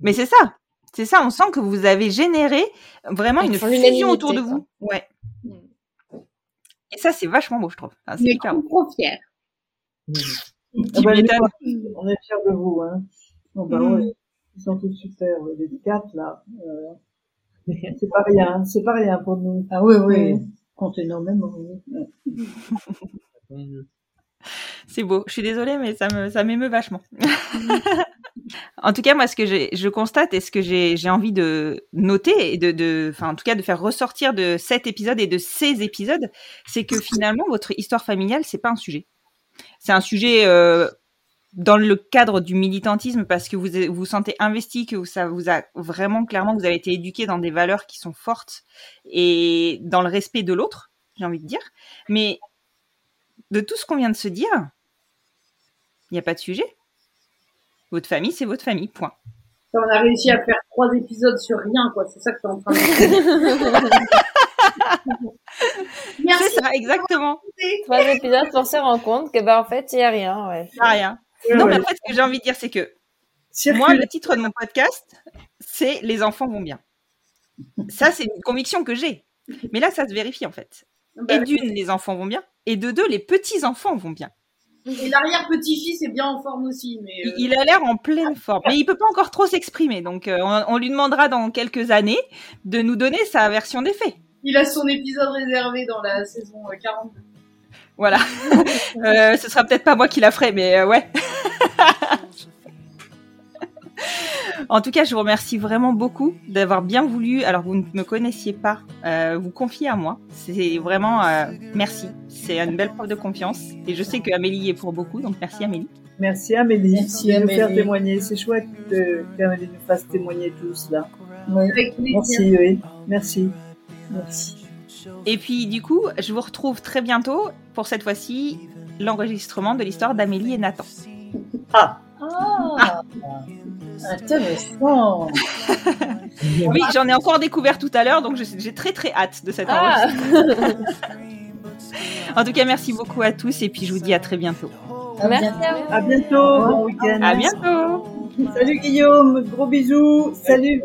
Mais c'est ça. C'est ça, on sent que vous avez généré vraiment une fusion autour de
quoi.
vous. Ouais.
Mm.
Et ça, c'est vachement beau, je trouve. Enfin, c'est
On est
hyper
trop,
beau.
Ah nous, on est fiers de vous, hein. Bon,
Mhm.
ouais. Ils sont tous super, les quatre, là. Euh, c'est pas rien, c'est pas rien pour nous.
Ah oui, oui.
Mhm.
Compte énormément. oui.
C'est beau. Je suis désolée, mais ça me, ça m'émeut vachement. en tout cas, moi, ce que j'ai- je constate et ce que j'ai, j'ai envie de noter et de, de, enfin, en tout cas, de faire ressortir de cet épisode et de ces épisodes, c'est que finalement, votre histoire familiale, c'est pas un sujet. C'est un sujet euh, dans le cadre du militantisme parce que vous vous vous sentez investi, que ça vous a vraiment clairement, vous avez été éduqué dans des valeurs qui sont fortes et dans le respect de l'autre, j'ai envie de dire. Mais de tout ce qu'on vient de se dire, il n'y a pas de sujet. Votre famille, c'est votre famille, point.
On a réussi à faire trois épisodes sur rien, quoi. C'est ça que t'es en train de dire. Merci.
C'est ça, exactement.
Trois épisodes pour se rendre compte que, bah, en fait, il y a rien, ouais.
Il y a rien. Non, mais en fait, ce que j'ai envie de dire, c'est que
Circule.
moi, le titre de mon podcast, c'est Les enfants vont bien. Ça, c'est une conviction que j'ai. Mais là, ça se vérifie, en fait.
Bah,
Et d'une, les enfants vont bien. Et de deux, les petits-enfants vont bien.
et l'arrière-petit-fils est bien en forme aussi, mais euh,
Il il a l'air en pleine forme. Mais il peut pas encore trop s'exprimer. Donc, euh, on, on lui demandera dans quelques années de nous donner sa version des faits.
Il a son épisode réservé dans la saison euh, 42.
Voilà. Euh, ce sera peut-être pas moi qui la ferai, mais euh, ouais. En tout cas, je vous remercie vraiment beaucoup d'avoir bien voulu, alors vous ne me connaissiez pas, euh, vous confier à moi. C'est vraiment euh, merci. C'est une belle preuve de confiance. Et je sais que Amélie est pour beaucoup, donc merci Amélie.
Merci Amélie
Merci,
de nous
Amélie.
faire témoigner. C'est chouette qu'Amélie nous fasse témoigner tous là.
Ouais.
Merci, oui. Merci.
Merci.
Et puis du coup, je vous retrouve très bientôt pour cette fois-ci l'enregistrement de l'histoire d'Amélie et Nathan.
Ah, intéressant.
Oui, j'en ai encore découvert tout à l'heure, donc j'ai très très hâte de cet
Ah.
enregistrement. En tout cas, merci beaucoup à tous et puis je vous dis à très bientôt.
Merci
bientôt.
à vous.
À bientôt. Bon week-end.
À bientôt.
Salut Guillaume. Gros bisous. Salut.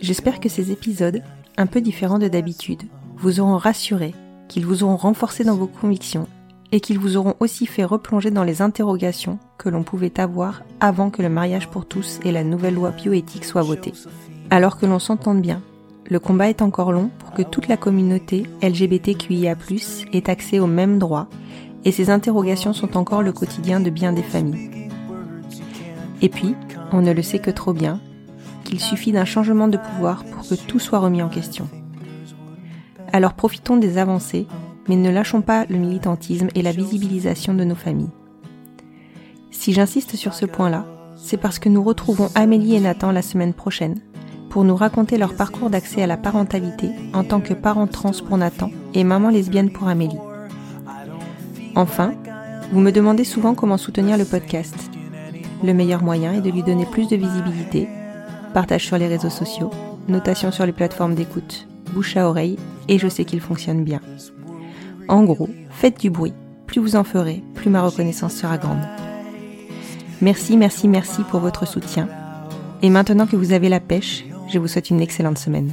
J'espère que ces épisodes, un peu différents de d'habitude, vous auront rassuré, qu'ils vous auront renforcé dans vos convictions et qu'ils vous auront aussi fait replonger dans les interrogations que l'on pouvait avoir avant que le mariage pour tous et la nouvelle loi bioéthique soient votées. Alors que l'on s'entende bien, le combat est encore long pour que toute la communauté LGBTQIA+ ait accès aux mêmes droits et ces interrogations sont encore le quotidien de bien des familles. Et puis, on ne le sait que trop bien, qu'il suffit d'un changement de pouvoir pour que tout soit remis en question. Alors profitons des avancées, mais ne lâchons pas le militantisme et la visibilisation de nos familles. Si j'insiste sur ce point-là, c'est parce que nous retrouvons Amélie et Nathan la semaine prochaine pour nous raconter leur parcours d'accès à la parentalité en tant que parent trans pour Nathan et maman lesbienne pour Amélie. Enfin, vous me demandez souvent comment soutenir le podcast. Le meilleur moyen est de lui donner plus de visibilité, partage sur les réseaux sociaux, notation sur les plateformes d'écoute, bouche à oreille, et je sais qu'il fonctionne bien. En gros, faites du bruit. Plus vous en ferez, plus ma reconnaissance sera grande. Merci, merci, merci pour votre soutien. Et maintenant que vous avez la pêche, je vous souhaite une excellente semaine.